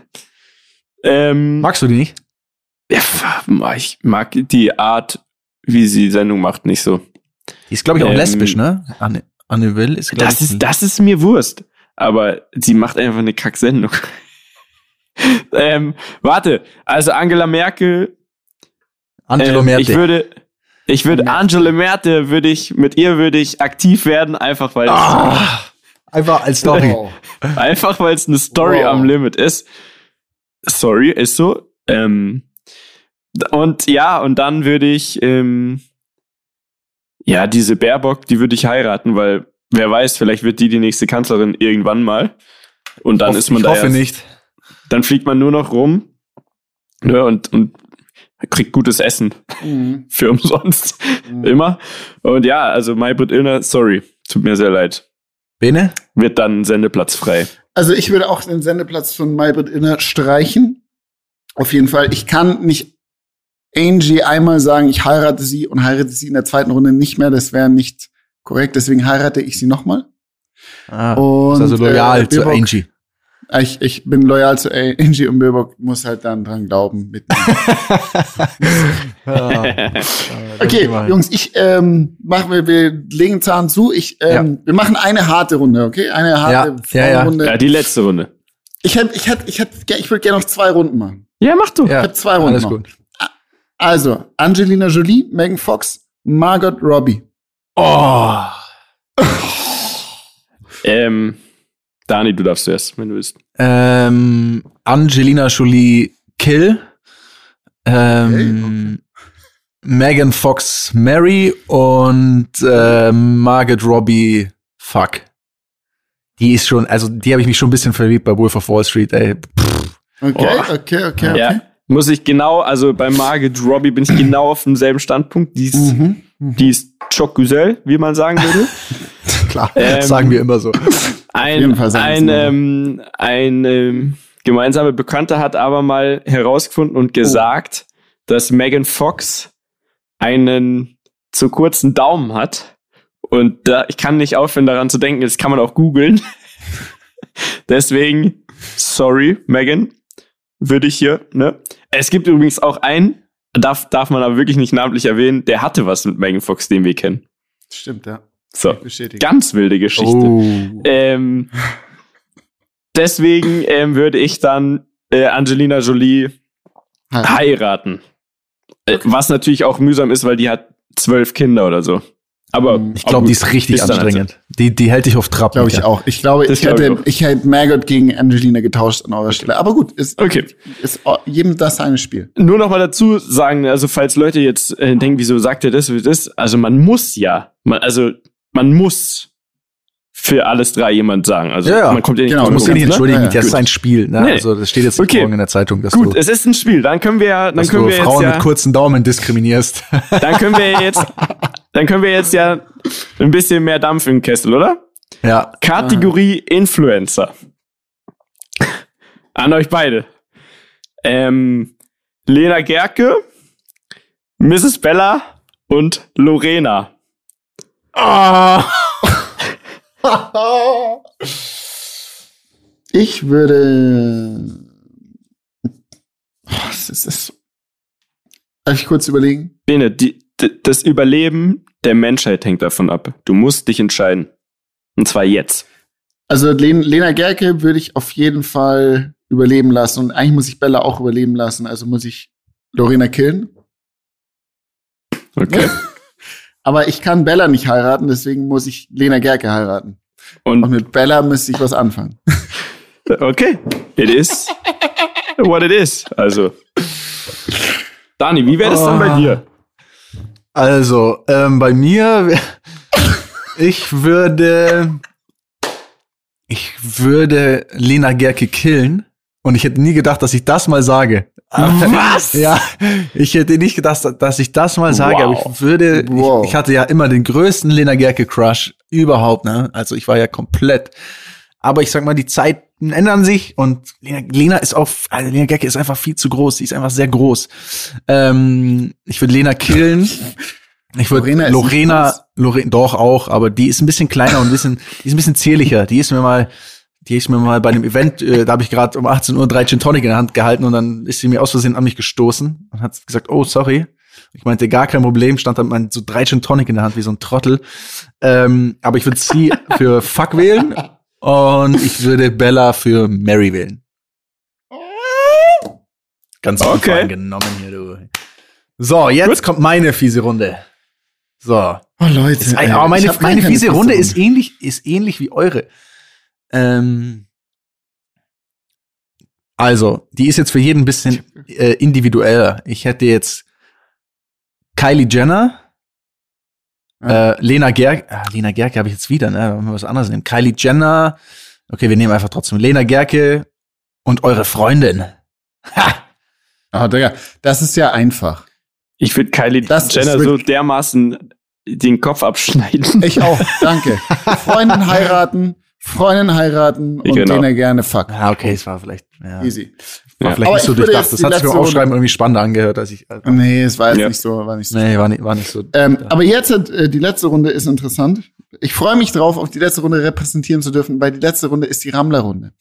[SPEAKER 2] Ähm,
[SPEAKER 3] Magst du die nicht?
[SPEAKER 2] ja, ich mag die Art, wie sie die Sendung macht, nicht so.
[SPEAKER 3] Die ist, glaube ich, auch
[SPEAKER 2] Ähm,
[SPEAKER 3] lesbisch, ne? Anne, Anne Will ist, glaube
[SPEAKER 2] Das
[SPEAKER 3] ich.
[SPEAKER 2] ist, das ist mir Wurst. Aber sie macht einfach eine Kacksendung. ähm, warte, also Angela Merkel.
[SPEAKER 3] Angelo
[SPEAKER 2] ähm,
[SPEAKER 3] Merte.
[SPEAKER 2] Ich würde, ich würde Angela Merkel würde ich mit ihr würde ich aktiv werden, einfach weil
[SPEAKER 3] Ah, einfach als Story.
[SPEAKER 2] Einfach weil es eine Story
[SPEAKER 1] Wow.
[SPEAKER 2] am Limit ist. Sorry, ist so. Ähm, und ja, und dann würde ich ähm, ja diese Baerbock, die würde ich heiraten, weil wer weiß, vielleicht wird die die nächste Kanzlerin irgendwann mal. Und dann ist man
[SPEAKER 3] ich
[SPEAKER 2] da
[SPEAKER 3] hoffe
[SPEAKER 2] erst-
[SPEAKER 3] nicht.
[SPEAKER 2] dann fliegt man nur noch rum ne, und, und kriegt gutes Essen
[SPEAKER 1] Mhm.
[SPEAKER 2] für umsonst. Immer. Und ja, also Maybrit Illner, sorry, tut mir sehr leid.
[SPEAKER 3] Bene?
[SPEAKER 2] Wird dann Sendeplatz frei.
[SPEAKER 1] Also ich würde auch den Sendeplatz von Maybrit Inner streichen. Auf jeden Fall. Ich kann nicht Angie einmal sagen, ich heirate sie und heirate sie in der zweiten Runde nicht mehr. Das wäre nicht korrekt. Deswegen heirate ich sie nochmal.
[SPEAKER 3] Ah,
[SPEAKER 1] Und,
[SPEAKER 3] ist also loyal
[SPEAKER 1] äh,
[SPEAKER 3] zu Angie.
[SPEAKER 1] Ich, ich bin loyal zu Angie und Baerbock muss halt dann dran glauben. Mit okay, Jungs, ich ähm, machen wir, wir legen Zahn zu. Ich, ähm, wir machen eine harte Runde, okay? Eine harte
[SPEAKER 3] Ja, ja, ja.
[SPEAKER 1] Runde.
[SPEAKER 2] Ja, die letzte Runde.
[SPEAKER 1] Ich hätte, ich hätte, ich hätte, ich würde gerne noch zwei Runden machen.
[SPEAKER 2] Ja, mach du.
[SPEAKER 3] Ja,
[SPEAKER 1] Ich habe zwei Runden
[SPEAKER 3] alles
[SPEAKER 1] noch.
[SPEAKER 3] gut.
[SPEAKER 1] Also, Angelina Jolie, Megan Fox, Margot Robbie.
[SPEAKER 3] Oh.
[SPEAKER 2] Ähm, Dani, du darfst zuerst, wenn du willst.
[SPEAKER 3] Ähm, Angelina Jolie Kill. Ähm, Megan Fox Mary und ähm, Margaret Robbie Fuck. Die ist schon, also die habe ich mich schon ein bisschen verliebt bei Wolf of Wall Street, ey.
[SPEAKER 1] Okay,
[SPEAKER 2] Oh.
[SPEAKER 1] okay, okay, okay.
[SPEAKER 2] Ja. Muss ich genau, also bei Margaret Robbie bin ich genau auf demselben Standpunkt. Die ist,
[SPEAKER 1] Mhm.
[SPEAKER 2] die ist Choc-Güzel, wie man sagen würde.
[SPEAKER 3] Klar,
[SPEAKER 2] Ähm,
[SPEAKER 3] sagen wir immer so.
[SPEAKER 2] Ein, ein, ähm, ein ähm, gemeinsamer Bekannter hat aber mal herausgefunden und gesagt, dass Megan Fox einen zu kurzen Daumen hat. Und da, ich kann nicht aufhören, daran zu denken, das kann man auch googeln. Deswegen, sorry, Megan, würde ich hier, ne? Es gibt übrigens auch einen, darf, darf man aber wirklich nicht namentlich erwähnen, der hatte was mit Megan Fox, den wir kennen.
[SPEAKER 1] Stimmt, ja.
[SPEAKER 2] So, ganz wilde Geschichte.
[SPEAKER 3] Oh.
[SPEAKER 2] Ähm, deswegen ähm, würde ich dann äh, Angelina Jolie heiraten. Äh, was natürlich auch mühsam ist, weil die hat zwölf Kinder oder so. Aber
[SPEAKER 1] Mhm.
[SPEAKER 3] Ich glaube, die ist richtig
[SPEAKER 2] Ist
[SPEAKER 3] anstrengend. Die, die hält dich auf Trab.
[SPEAKER 1] Glaube ich auch. Ich glaube, ich
[SPEAKER 2] glaub ich
[SPEAKER 1] hätte,
[SPEAKER 2] auch.
[SPEAKER 1] ich hätte Margot gegen Angelina getauscht an eurer Stelle. Aber gut, ist,
[SPEAKER 2] Okay.
[SPEAKER 1] ist jedem das seine Spiel.
[SPEAKER 2] Nur noch mal dazu sagen, also falls Leute jetzt äh, denken, wieso sagt er das, wie das? Also man muss ja, man, also man muss für alles drei jemand sagen. Also
[SPEAKER 3] Ja, ja.
[SPEAKER 2] man kommt ja nicht
[SPEAKER 1] Genau,
[SPEAKER 2] drum
[SPEAKER 3] Du musst dich nicht
[SPEAKER 2] ne?
[SPEAKER 3] entschuldigen,
[SPEAKER 1] Ja, ja.
[SPEAKER 3] das ist ein Spiel. Ne?
[SPEAKER 2] Nee.
[SPEAKER 3] Also das steht jetzt
[SPEAKER 2] Okay.
[SPEAKER 3] morgen in der Zeitung, dass
[SPEAKER 2] Gut,
[SPEAKER 3] du,
[SPEAKER 2] es ist ein Spiel. Dann können wir, dann
[SPEAKER 3] dass
[SPEAKER 2] können
[SPEAKER 3] du
[SPEAKER 2] wir jetzt
[SPEAKER 3] Frauen
[SPEAKER 2] ja,
[SPEAKER 3] mit kurzen Daumen diskriminierst.
[SPEAKER 2] dann können wir jetzt, dann können wir jetzt ja ein bisschen mehr Dampf im Kessel, oder?
[SPEAKER 3] ja.
[SPEAKER 2] Kategorie Influencer. An euch beide. Ähm, Lena Gerke, Mrs. Bella und Lorena.
[SPEAKER 1] Ich würde. Oh, was ist das? Darf ich kurz überlegen?
[SPEAKER 2] Bene, die, das Überleben der Menschheit hängt davon ab. Du musst dich entscheiden. Und zwar jetzt.
[SPEAKER 1] Also Len Lena Gerke würde ich auf jeden Fall überleben lassen. Und eigentlich muss ich Bella auch überleben lassen. Also muss ich Lorena killen.
[SPEAKER 2] Okay.
[SPEAKER 1] Aber ich kann Bella nicht heiraten, deswegen muss ich Lena Gerke heiraten. Und
[SPEAKER 2] Und
[SPEAKER 1] mit Bella müsste ich was anfangen.
[SPEAKER 2] okay. It is what it is. Also. Dani, wie wäre das dann bei
[SPEAKER 3] Oh.
[SPEAKER 2] dir?
[SPEAKER 3] Also, ähm, bei mir, ich würde, ich würde Lena Gerke killen. Und ich hätte nie gedacht, dass ich das mal sage.
[SPEAKER 2] Was?
[SPEAKER 3] Ja, ich hätte nicht gedacht, dass ich das mal sage,
[SPEAKER 2] Wow.
[SPEAKER 3] aber ich würde,
[SPEAKER 1] Wow.
[SPEAKER 3] ich, ich hatte ja immer den größten Lena Gerke Crush überhaupt, ne? Also ich war ja komplett. Aber ich sag mal, die Zeiten ändern sich und Lena, Lena ist auch, also Lena Gerke ist einfach viel zu groß. Sie ist einfach sehr groß. Ähm, ich würde Lena killen. Ich würde
[SPEAKER 1] Lorena
[SPEAKER 3] Lorena, Lorena, doch auch, aber die ist ein bisschen kleiner und ein bisschen, die ist ein bisschen zierlicher. Die ist mir mal, die ist mir mal bei einem Event, äh, da habe ich gerade um 18 Uhr drei Gin Tonic in der Hand gehalten und dann ist sie mir aus Versehen an mich gestoßen und hat gesagt, oh, sorry. Ich meinte, gar kein Problem, stand dann mein, so drei Gin Tonic in der Hand, wie so ein Trottel. Ähm, aber ich würde sie für Fuck wählen und ich würde Bella für Mary wählen. Ganz
[SPEAKER 2] Okay.
[SPEAKER 3] genommen hier, du. So, jetzt
[SPEAKER 2] Gut.
[SPEAKER 3] kommt meine fiese Runde. So.
[SPEAKER 1] Oh Leute, ey,
[SPEAKER 3] aber meine, meine fiese Runde ist ähnlich, ist ähnlich wie eure. Ähm, also, die ist jetzt für jeden ein bisschen äh, individueller. Ich hätte jetzt Kylie Jenner,
[SPEAKER 1] Ja.
[SPEAKER 3] äh, Lena Gerke, ah, Lena Gerke habe ich jetzt wieder, ne? Wollen wir was anderes nehmen. Kylie Jenner, okay, wir nehmen einfach trotzdem Lena Gerke und eure Freundin. Ha!
[SPEAKER 1] Ah, Digga, das ist ja einfach.
[SPEAKER 2] Ich würde Kylie
[SPEAKER 1] Das
[SPEAKER 2] Jenner so dermaßen den Kopf abschneiden.
[SPEAKER 1] Ich auch, danke. Freundin heiraten, Freundin heiraten und
[SPEAKER 2] Genau.
[SPEAKER 1] den er gerne fuck.
[SPEAKER 3] Ah, okay, es war vielleicht, ja,
[SPEAKER 1] Easy.
[SPEAKER 3] War
[SPEAKER 2] Ja.
[SPEAKER 3] vielleicht
[SPEAKER 1] Aber
[SPEAKER 3] nicht so durchdacht. Das hat sich beim Aufschreiben irgendwie spannender angehört, als ich.
[SPEAKER 1] Nee, es war jetzt
[SPEAKER 2] Ja.
[SPEAKER 1] nicht so, war nicht so.
[SPEAKER 3] Nee, war nicht, war nicht so.
[SPEAKER 1] Ähm, aber jetzt hat, äh, die letzte Runde ist interessant. Ich freue mich drauf, auch die letzte Runde repräsentieren zu dürfen, weil die letzte Runde ist die Rammler-Runde.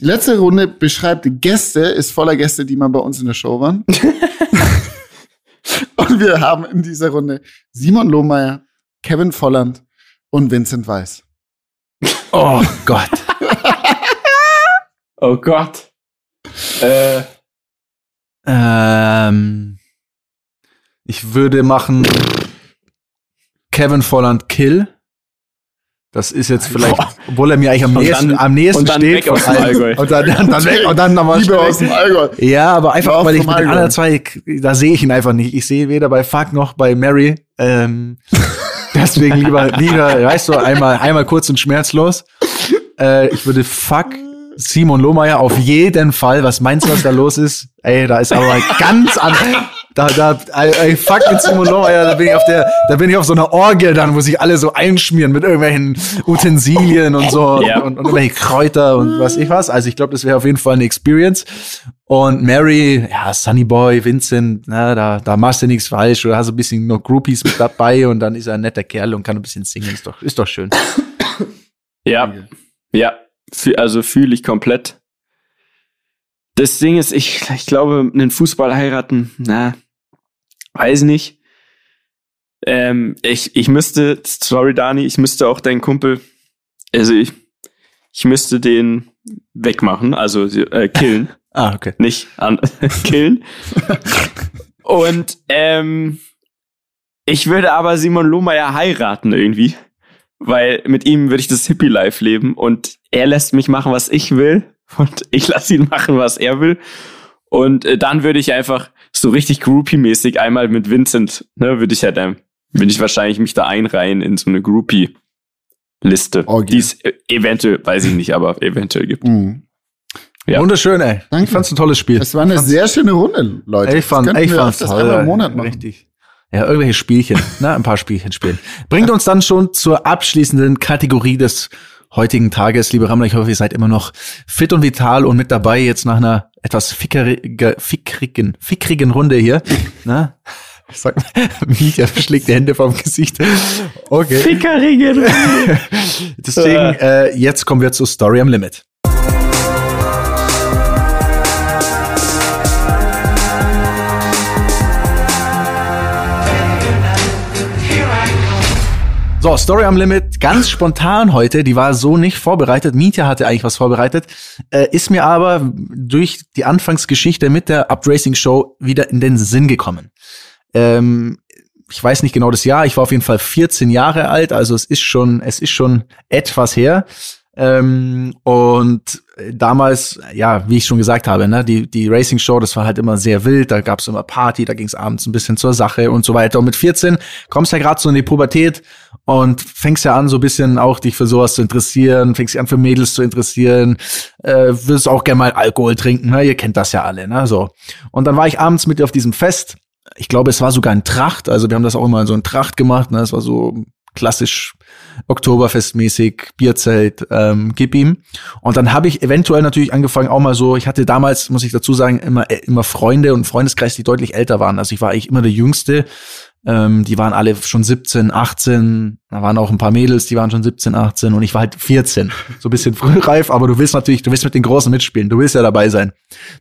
[SPEAKER 1] Die letzte Runde beschreibt Gäste, ist voller Gäste, die mal bei uns in der Show waren. und wir haben in dieser Runde Simon Lohmeier, Kevin Volland und Vincent Weiss.
[SPEAKER 3] Oh Gott.
[SPEAKER 2] Oh Gott. Äh,
[SPEAKER 3] ähm, ich würde machen Kevin Volland Kill. Das ist jetzt vielleicht, obwohl er mir eigentlich am
[SPEAKER 2] Und
[SPEAKER 3] nächsten,
[SPEAKER 2] dann-
[SPEAKER 3] am nächsten
[SPEAKER 2] und dann
[SPEAKER 3] steht.
[SPEAKER 2] weg aus dem. Allgäu.
[SPEAKER 3] Und dann, dann, dann weg und dann nochmal
[SPEAKER 1] Liebe aus dem Allgäu.
[SPEAKER 3] Ja, aber einfach, weil ich mit den anderen zwei, da sehe ich ihn einfach nicht. Ich sehe weder bei Fuck noch bei Mary. Ähm, deswegen lieber, lieber, weißt du, einmal, einmal kurz und schmerzlos. Äh, ich würde Fuck Simon Lohmeier auf jeden Fall. Was meinst du, was da los ist? Ey, da ist aber ganz an. Da, da, ey, fuck mit Simon Lohmeier, da bin ich auf der, da bin ich auf so einer Orgel dann, wo sich alle so einschmieren mit irgendwelchen Utensilien und so
[SPEAKER 2] Ja.
[SPEAKER 3] und, und irgendwelche Kräuter und was ich was. Also ich glaube, das wäre auf jeden Fall eine Experience. Und Mary, ja, Sunny Boy, Vincent, na, da, da machst du nichts falsch. Oder hast du ein bisschen noch Groupies mit dabei und dann ist er ein netter Kerl und kann ein bisschen singen. Ist doch, ist doch schön.
[SPEAKER 2] ja. Ja. Also fühle ich komplett. Das Ding ist, ich, ich glaube, einen Fußball heiraten, na, weiß nicht. Ähm, ich, ich müsste, sorry Dani, ich müsste auch deinen Kumpel, also ich, ich müsste den wegmachen, also äh, killen.
[SPEAKER 3] Ah, okay.
[SPEAKER 2] nicht an killen. Und ähm, ich würde aber Simon Lohmeier heiraten irgendwie, weil mit ihm würde ich das Hippie-Life leben und er lässt mich machen, was ich will und ich lasse ihn machen, was er will. Und äh, dann würde ich einfach so richtig Groupie-mäßig einmal mit Vincent, ne, würde ich halt, ähm, würde ich wahrscheinlich mich da einreihen in so eine Groupie-Liste,
[SPEAKER 1] Orgie.
[SPEAKER 2] die es äh, eventuell, weiß ich nicht, aber eventuell gibt.
[SPEAKER 1] Mhm.
[SPEAKER 2] Ja.
[SPEAKER 3] Wunderschön, ey.
[SPEAKER 1] Danke.
[SPEAKER 3] Ich fand's ein tolles Spiel.
[SPEAKER 1] Es war eine sehr schöne Runde, Leute.
[SPEAKER 3] Ich fand,
[SPEAKER 1] das
[SPEAKER 3] ich fand's toll.
[SPEAKER 1] Monat machen.
[SPEAKER 3] Richtig. Ja, irgendwelche Spielchen, ne, ein paar Spielchen spielen. Bringt uns dann schon zur abschließenden Kategorie des heutigen Tages. Liebe Rammler, ich hoffe, ihr seid immer noch fit und vital und mit dabei jetzt nach einer etwas fickerige, fickrigen, fickrigen Runde hier. ne? Ich sag, Micha schlägt die Hände vom Gesicht. Okay.
[SPEAKER 2] Fickerringen!
[SPEAKER 3] Deswegen, äh, jetzt kommen wir zur Story am Limit. So, Story am Limit, ganz spontan heute, die war so nicht vorbereitet. Mietja hatte eigentlich was vorbereitet, äh, ist mir aber durch die Anfangsgeschichte mit der Upracing Show wieder in den Sinn gekommen. Ähm, ich weiß nicht genau das Jahr, ich war auf jeden Fall 14 Jahre alt, also es ist schon, es ist schon etwas her. Ähm, und damals, ja, wie ich schon gesagt habe, ne, die, die Racing Show, das war halt immer sehr wild, da gab's immer Party, da ging's abends ein bisschen zur Sache und so weiter. Und mit 14 kommst ja gerade so in die Pubertät und fängst ja an, so ein bisschen auch dich für sowas zu interessieren, fängst dich an für Mädels zu interessieren, äh, wirst auch gerne mal Alkohol trinken, ne? Ihr kennt das ja alle, ne? So. Und dann war ich abends mit auf diesem Fest. Ich glaube, es war sogar ein Tracht, also wir haben das auch immer in so ein Tracht gemacht, ne? Es war so klassisch Oktoberfestmäßig, Bierzelt, ähm, gib ihm. Und dann habe ich eventuell natürlich angefangen, auch mal so, ich hatte damals, muss ich dazu sagen, immer, äh, immer Freunde und Freundeskreis, die deutlich älter waren. Also ich war eigentlich immer der Jüngste. Ähm, die waren alle schon 17, 18, da waren auch ein paar Mädels, die waren schon 17, 18 und ich war halt 14. So ein bisschen frühreif, aber du willst natürlich, du willst mit den Großen mitspielen, du willst ja dabei sein.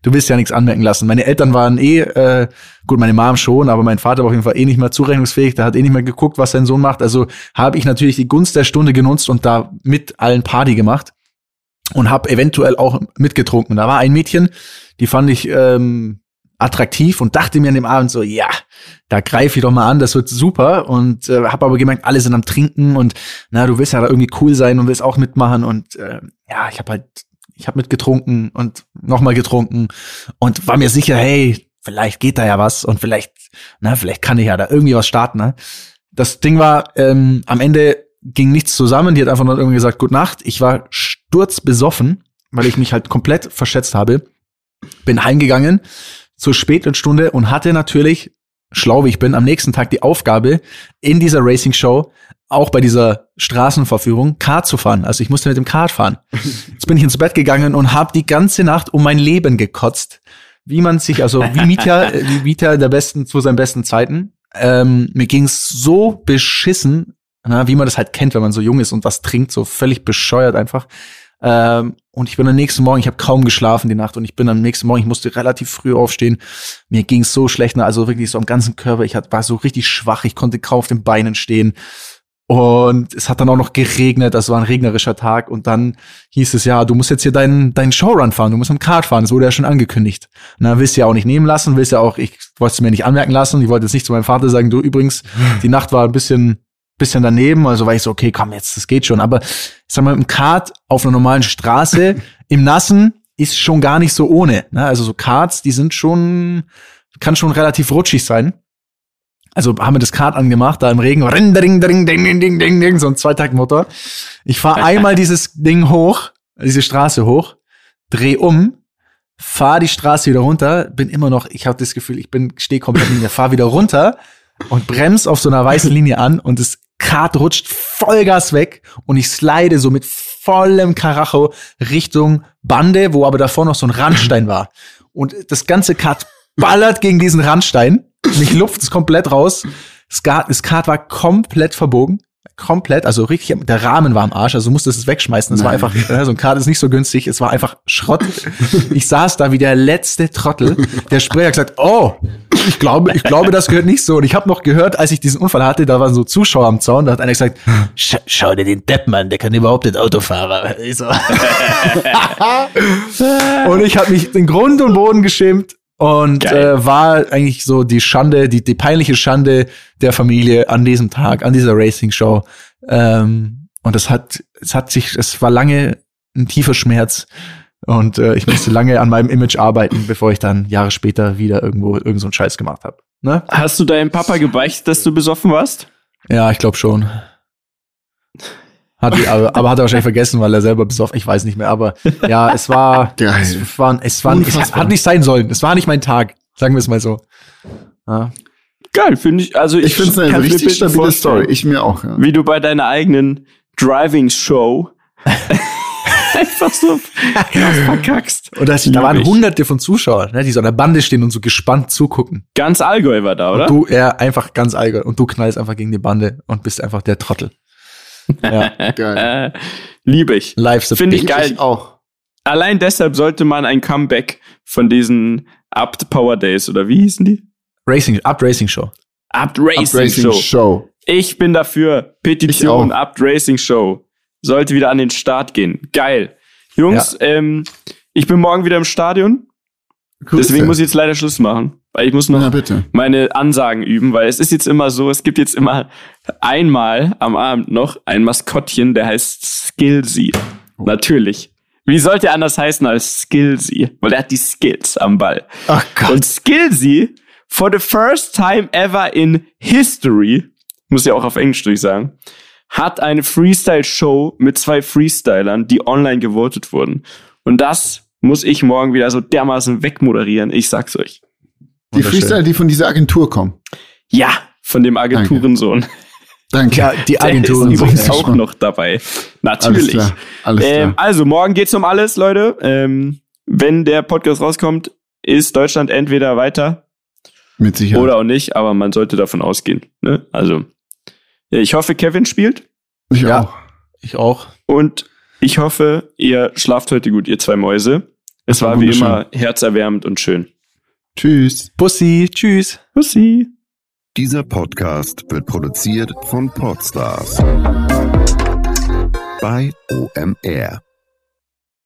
[SPEAKER 3] Du willst ja nichts anmerken lassen. Meine Eltern waren eh, äh, gut, meine Mom schon, aber mein Vater war auf jeden Fall eh nicht mehr zurechnungsfähig, der hat eh nicht mehr geguckt, was sein Sohn macht. Also habe ich natürlich die Gunst der Stunde genutzt und da mit allen Party gemacht und habe eventuell auch mitgetrunken. Da war ein Mädchen, die fand ich ähm, attraktiv und dachte mir an dem Abend so, ja, da greife ich doch mal an, das wird super und äh, habe aber gemerkt, alle sind am Trinken und na, du willst ja da irgendwie cool sein und willst auch mitmachen und äh, ja, ich habe halt, ich habe mitgetrunken und nochmal getrunken und war mir sicher, hey, vielleicht geht da ja was und vielleicht, na, vielleicht kann ich ja da irgendwie was starten. Ne? Das Ding war, ähm, am Ende ging nichts zusammen, die hat einfach nur irgendwie gesagt, Gute Nacht. Ich war sturzbesoffen, weil ich mich halt komplett verschätzt habe. Bin heimgegangen, zur späten Stunde und hatte natürlich, schlau wie ich bin, am nächsten Tag die Aufgabe, in dieser Racing Show, auch bei dieser Straßenverführung, Kart zu fahren. Also ich musste mit dem Kart fahren. Jetzt bin ich ins Bett gegangen und habe die ganze Nacht um mein Leben gekotzt. Wie man sich, also wie Mieter, wie Mieter der besten zu seinen besten Zeiten. Ähm, mir ging's so beschissen, na, wie man das halt kennt, wenn man so jung ist und was trinkt, so völlig bescheuert einfach. Ähm, und ich bin am nächsten Morgen, ich habe kaum geschlafen die Nacht und ich bin am nächsten Morgen, ich musste relativ früh aufstehen. Mir ging es so schlecht, ne? also wirklich so am ganzen Körper. Ich war so richtig schwach, ich konnte kaum auf den Beinen stehen. Und es hat dann auch noch geregnet, das war ein regnerischer Tag. Und dann hieß es, ja, du musst jetzt hier deinen, deinen Showrun fahren, du musst im Kart fahren. Das wurde ja schon angekündigt. Na, willst du ja auch nicht nehmen lassen, willst ja auch, ich wollte es mir nicht anmerken lassen. Ich wollte jetzt nicht zu meinem Vater sagen, du übrigens, die Nacht war ein bisschen bisschen daneben, also war ich so, okay, komm jetzt, das geht schon. Aber ich sag mal, im Kart auf einer normalen Straße im Nassen ist schon gar nicht so ohne. Ne? Also so Karts, die sind schon, kann schon relativ rutschig sein. Also haben wir das Kart angemacht, da im Regen, ring, ding, ding, ding, ding, ding, ding, so ein Zweitaktmotor. Ich fahre einmal dieses Ding hoch, diese Straße hoch, dreh um, fahr die Straße wieder runter, bin immer noch, ich habe das Gefühl, ich bin, stehe komplett in der, fahr wieder runter und bremst auf so einer weißen Linie an und es Kart rutscht Vollgas weg und ich slide so mit vollem Karacho Richtung Bande, wo aber davor noch so ein Randstein war. Und das ganze Kart ballert gegen diesen Randstein. Mich lupft es komplett raus. Das Kart, das Kart war komplett verbogen komplett, also richtig, der Rahmen war am Arsch, also musstest es wegschmeißen. Es war einfach, äh, so ein Kart ist nicht so günstig, es war einfach Schrott. Ich saß da wie der letzte Trottel. Der Sprecher hat gesagt, oh, ich glaube, ich glaube, das gehört nicht so. Und ich habe noch gehört, als ich diesen Unfall hatte, da waren so Zuschauer am Zaun, da hat einer gesagt, Sch schau dir den Depp, Mann, der kann überhaupt nicht Autofahrer. Ich so. und ich habe mich den Grund und Boden geschämt und äh, war eigentlich so die Schande, die, die peinliche Schande der Familie an diesem Tag, an dieser Racing-Show. Ähm, und es hat, es hat sich, es war lange ein tiefer Schmerz. Und äh, ich musste lange an meinem Image arbeiten, bevor ich dann Jahre später wieder irgendwo irgend so einen Scheiß gemacht habe. Ne?
[SPEAKER 2] Hast du deinem Papa gebeichtet, dass du besoffen warst?
[SPEAKER 3] Ja, ich glaube schon. Hat, aber, aber hat er wahrscheinlich vergessen, weil er selber besoffen, ich weiß nicht mehr, aber ja, es war,
[SPEAKER 1] Geil.
[SPEAKER 3] es war, es war, es hat nicht sein sollen. Es war nicht mein Tag. Sagen wir es mal so. Ja.
[SPEAKER 2] Geil, finde ich. Also ich,
[SPEAKER 1] Ich finde es eine richtig stabile Story. Ich mir auch, ja.
[SPEAKER 2] Wie du bei deiner eigenen Driving-Show einfach so krass verkackst.
[SPEAKER 3] Und das, da waren
[SPEAKER 2] ich.
[SPEAKER 3] hunderte von Zuschauern, ne, die so an der Bande stehen und so gespannt zugucken.
[SPEAKER 2] Ganz Allgäu war da, oder?
[SPEAKER 3] Und du, ja, einfach ganz allgemein. Und du knallst einfach gegen die Bande und bist einfach der Trottel. Ja,
[SPEAKER 1] Geil.
[SPEAKER 2] äh, liebe ich.
[SPEAKER 3] live
[SPEAKER 2] Finde ich
[SPEAKER 1] Ich
[SPEAKER 2] geil.
[SPEAKER 1] auch.
[SPEAKER 2] Allein deshalb sollte man ein Comeback von diesen Apt Power Days oder wie hießen die?
[SPEAKER 3] Racing, Up Racing Show.
[SPEAKER 2] Apt Racing,
[SPEAKER 1] Racing
[SPEAKER 2] Show.
[SPEAKER 1] Show.
[SPEAKER 2] Ich bin dafür. Petition
[SPEAKER 1] Ich.
[SPEAKER 2] Apt Racing Show. Sollte wieder an den Start gehen. Geil. Jungs, ähm, ich bin morgen wieder im Stadion.
[SPEAKER 1] Grüße.
[SPEAKER 2] Deswegen muss ich jetzt leider Schluss machen. Weil ich muss noch meine Ansagen üben, weil es ist jetzt immer so, es gibt jetzt immer einmal am Abend noch ein Maskottchen, der heißt Skillsy.
[SPEAKER 1] Oh.
[SPEAKER 2] Natürlich. Wie sollte er anders heißen als Skillsy? Weil er hat die Skills am Ball.
[SPEAKER 1] Ach Gott.
[SPEAKER 2] Und Skillsy, for the first time ever in history, muss ja auch auf Englisch durchsagen, hat eine Freestyle-Show mit zwei Freestylern, die online gewotet wurden. Und das muss ich morgen wieder so dermaßen wegmoderieren. Ich sag's euch.
[SPEAKER 1] Die Freestyler, die von dieser Agentur kommen.
[SPEAKER 2] Ja, von dem Agenturensohn.
[SPEAKER 1] Danke.
[SPEAKER 3] Ja, die Agenturen.
[SPEAKER 2] ist übrigens auch noch dabei.
[SPEAKER 1] Alles
[SPEAKER 2] Natürlich.
[SPEAKER 1] klar. Alles
[SPEAKER 2] Ähm,
[SPEAKER 1] klar.
[SPEAKER 2] also, morgen geht's um alles, Leute. Ähm, wenn der Podcast rauskommt, ist Deutschland entweder weiter
[SPEAKER 1] Mit Sicherheit.
[SPEAKER 2] oder auch nicht, aber man sollte davon ausgehen. Ne? Also, ich hoffe, Kevin spielt
[SPEAKER 1] ich
[SPEAKER 3] Ja.
[SPEAKER 1] auch.
[SPEAKER 3] Ich auch.
[SPEAKER 2] und ich hoffe, ihr schlaft heute gut, ihr zwei Mäuse. Es
[SPEAKER 1] war
[SPEAKER 2] war wie immer herzerwärmend und schön.
[SPEAKER 1] Tschüss.
[SPEAKER 3] Pussy, tschüss.
[SPEAKER 2] Pussy.
[SPEAKER 7] Dieser Podcast wird produziert von Podstars bei OMR.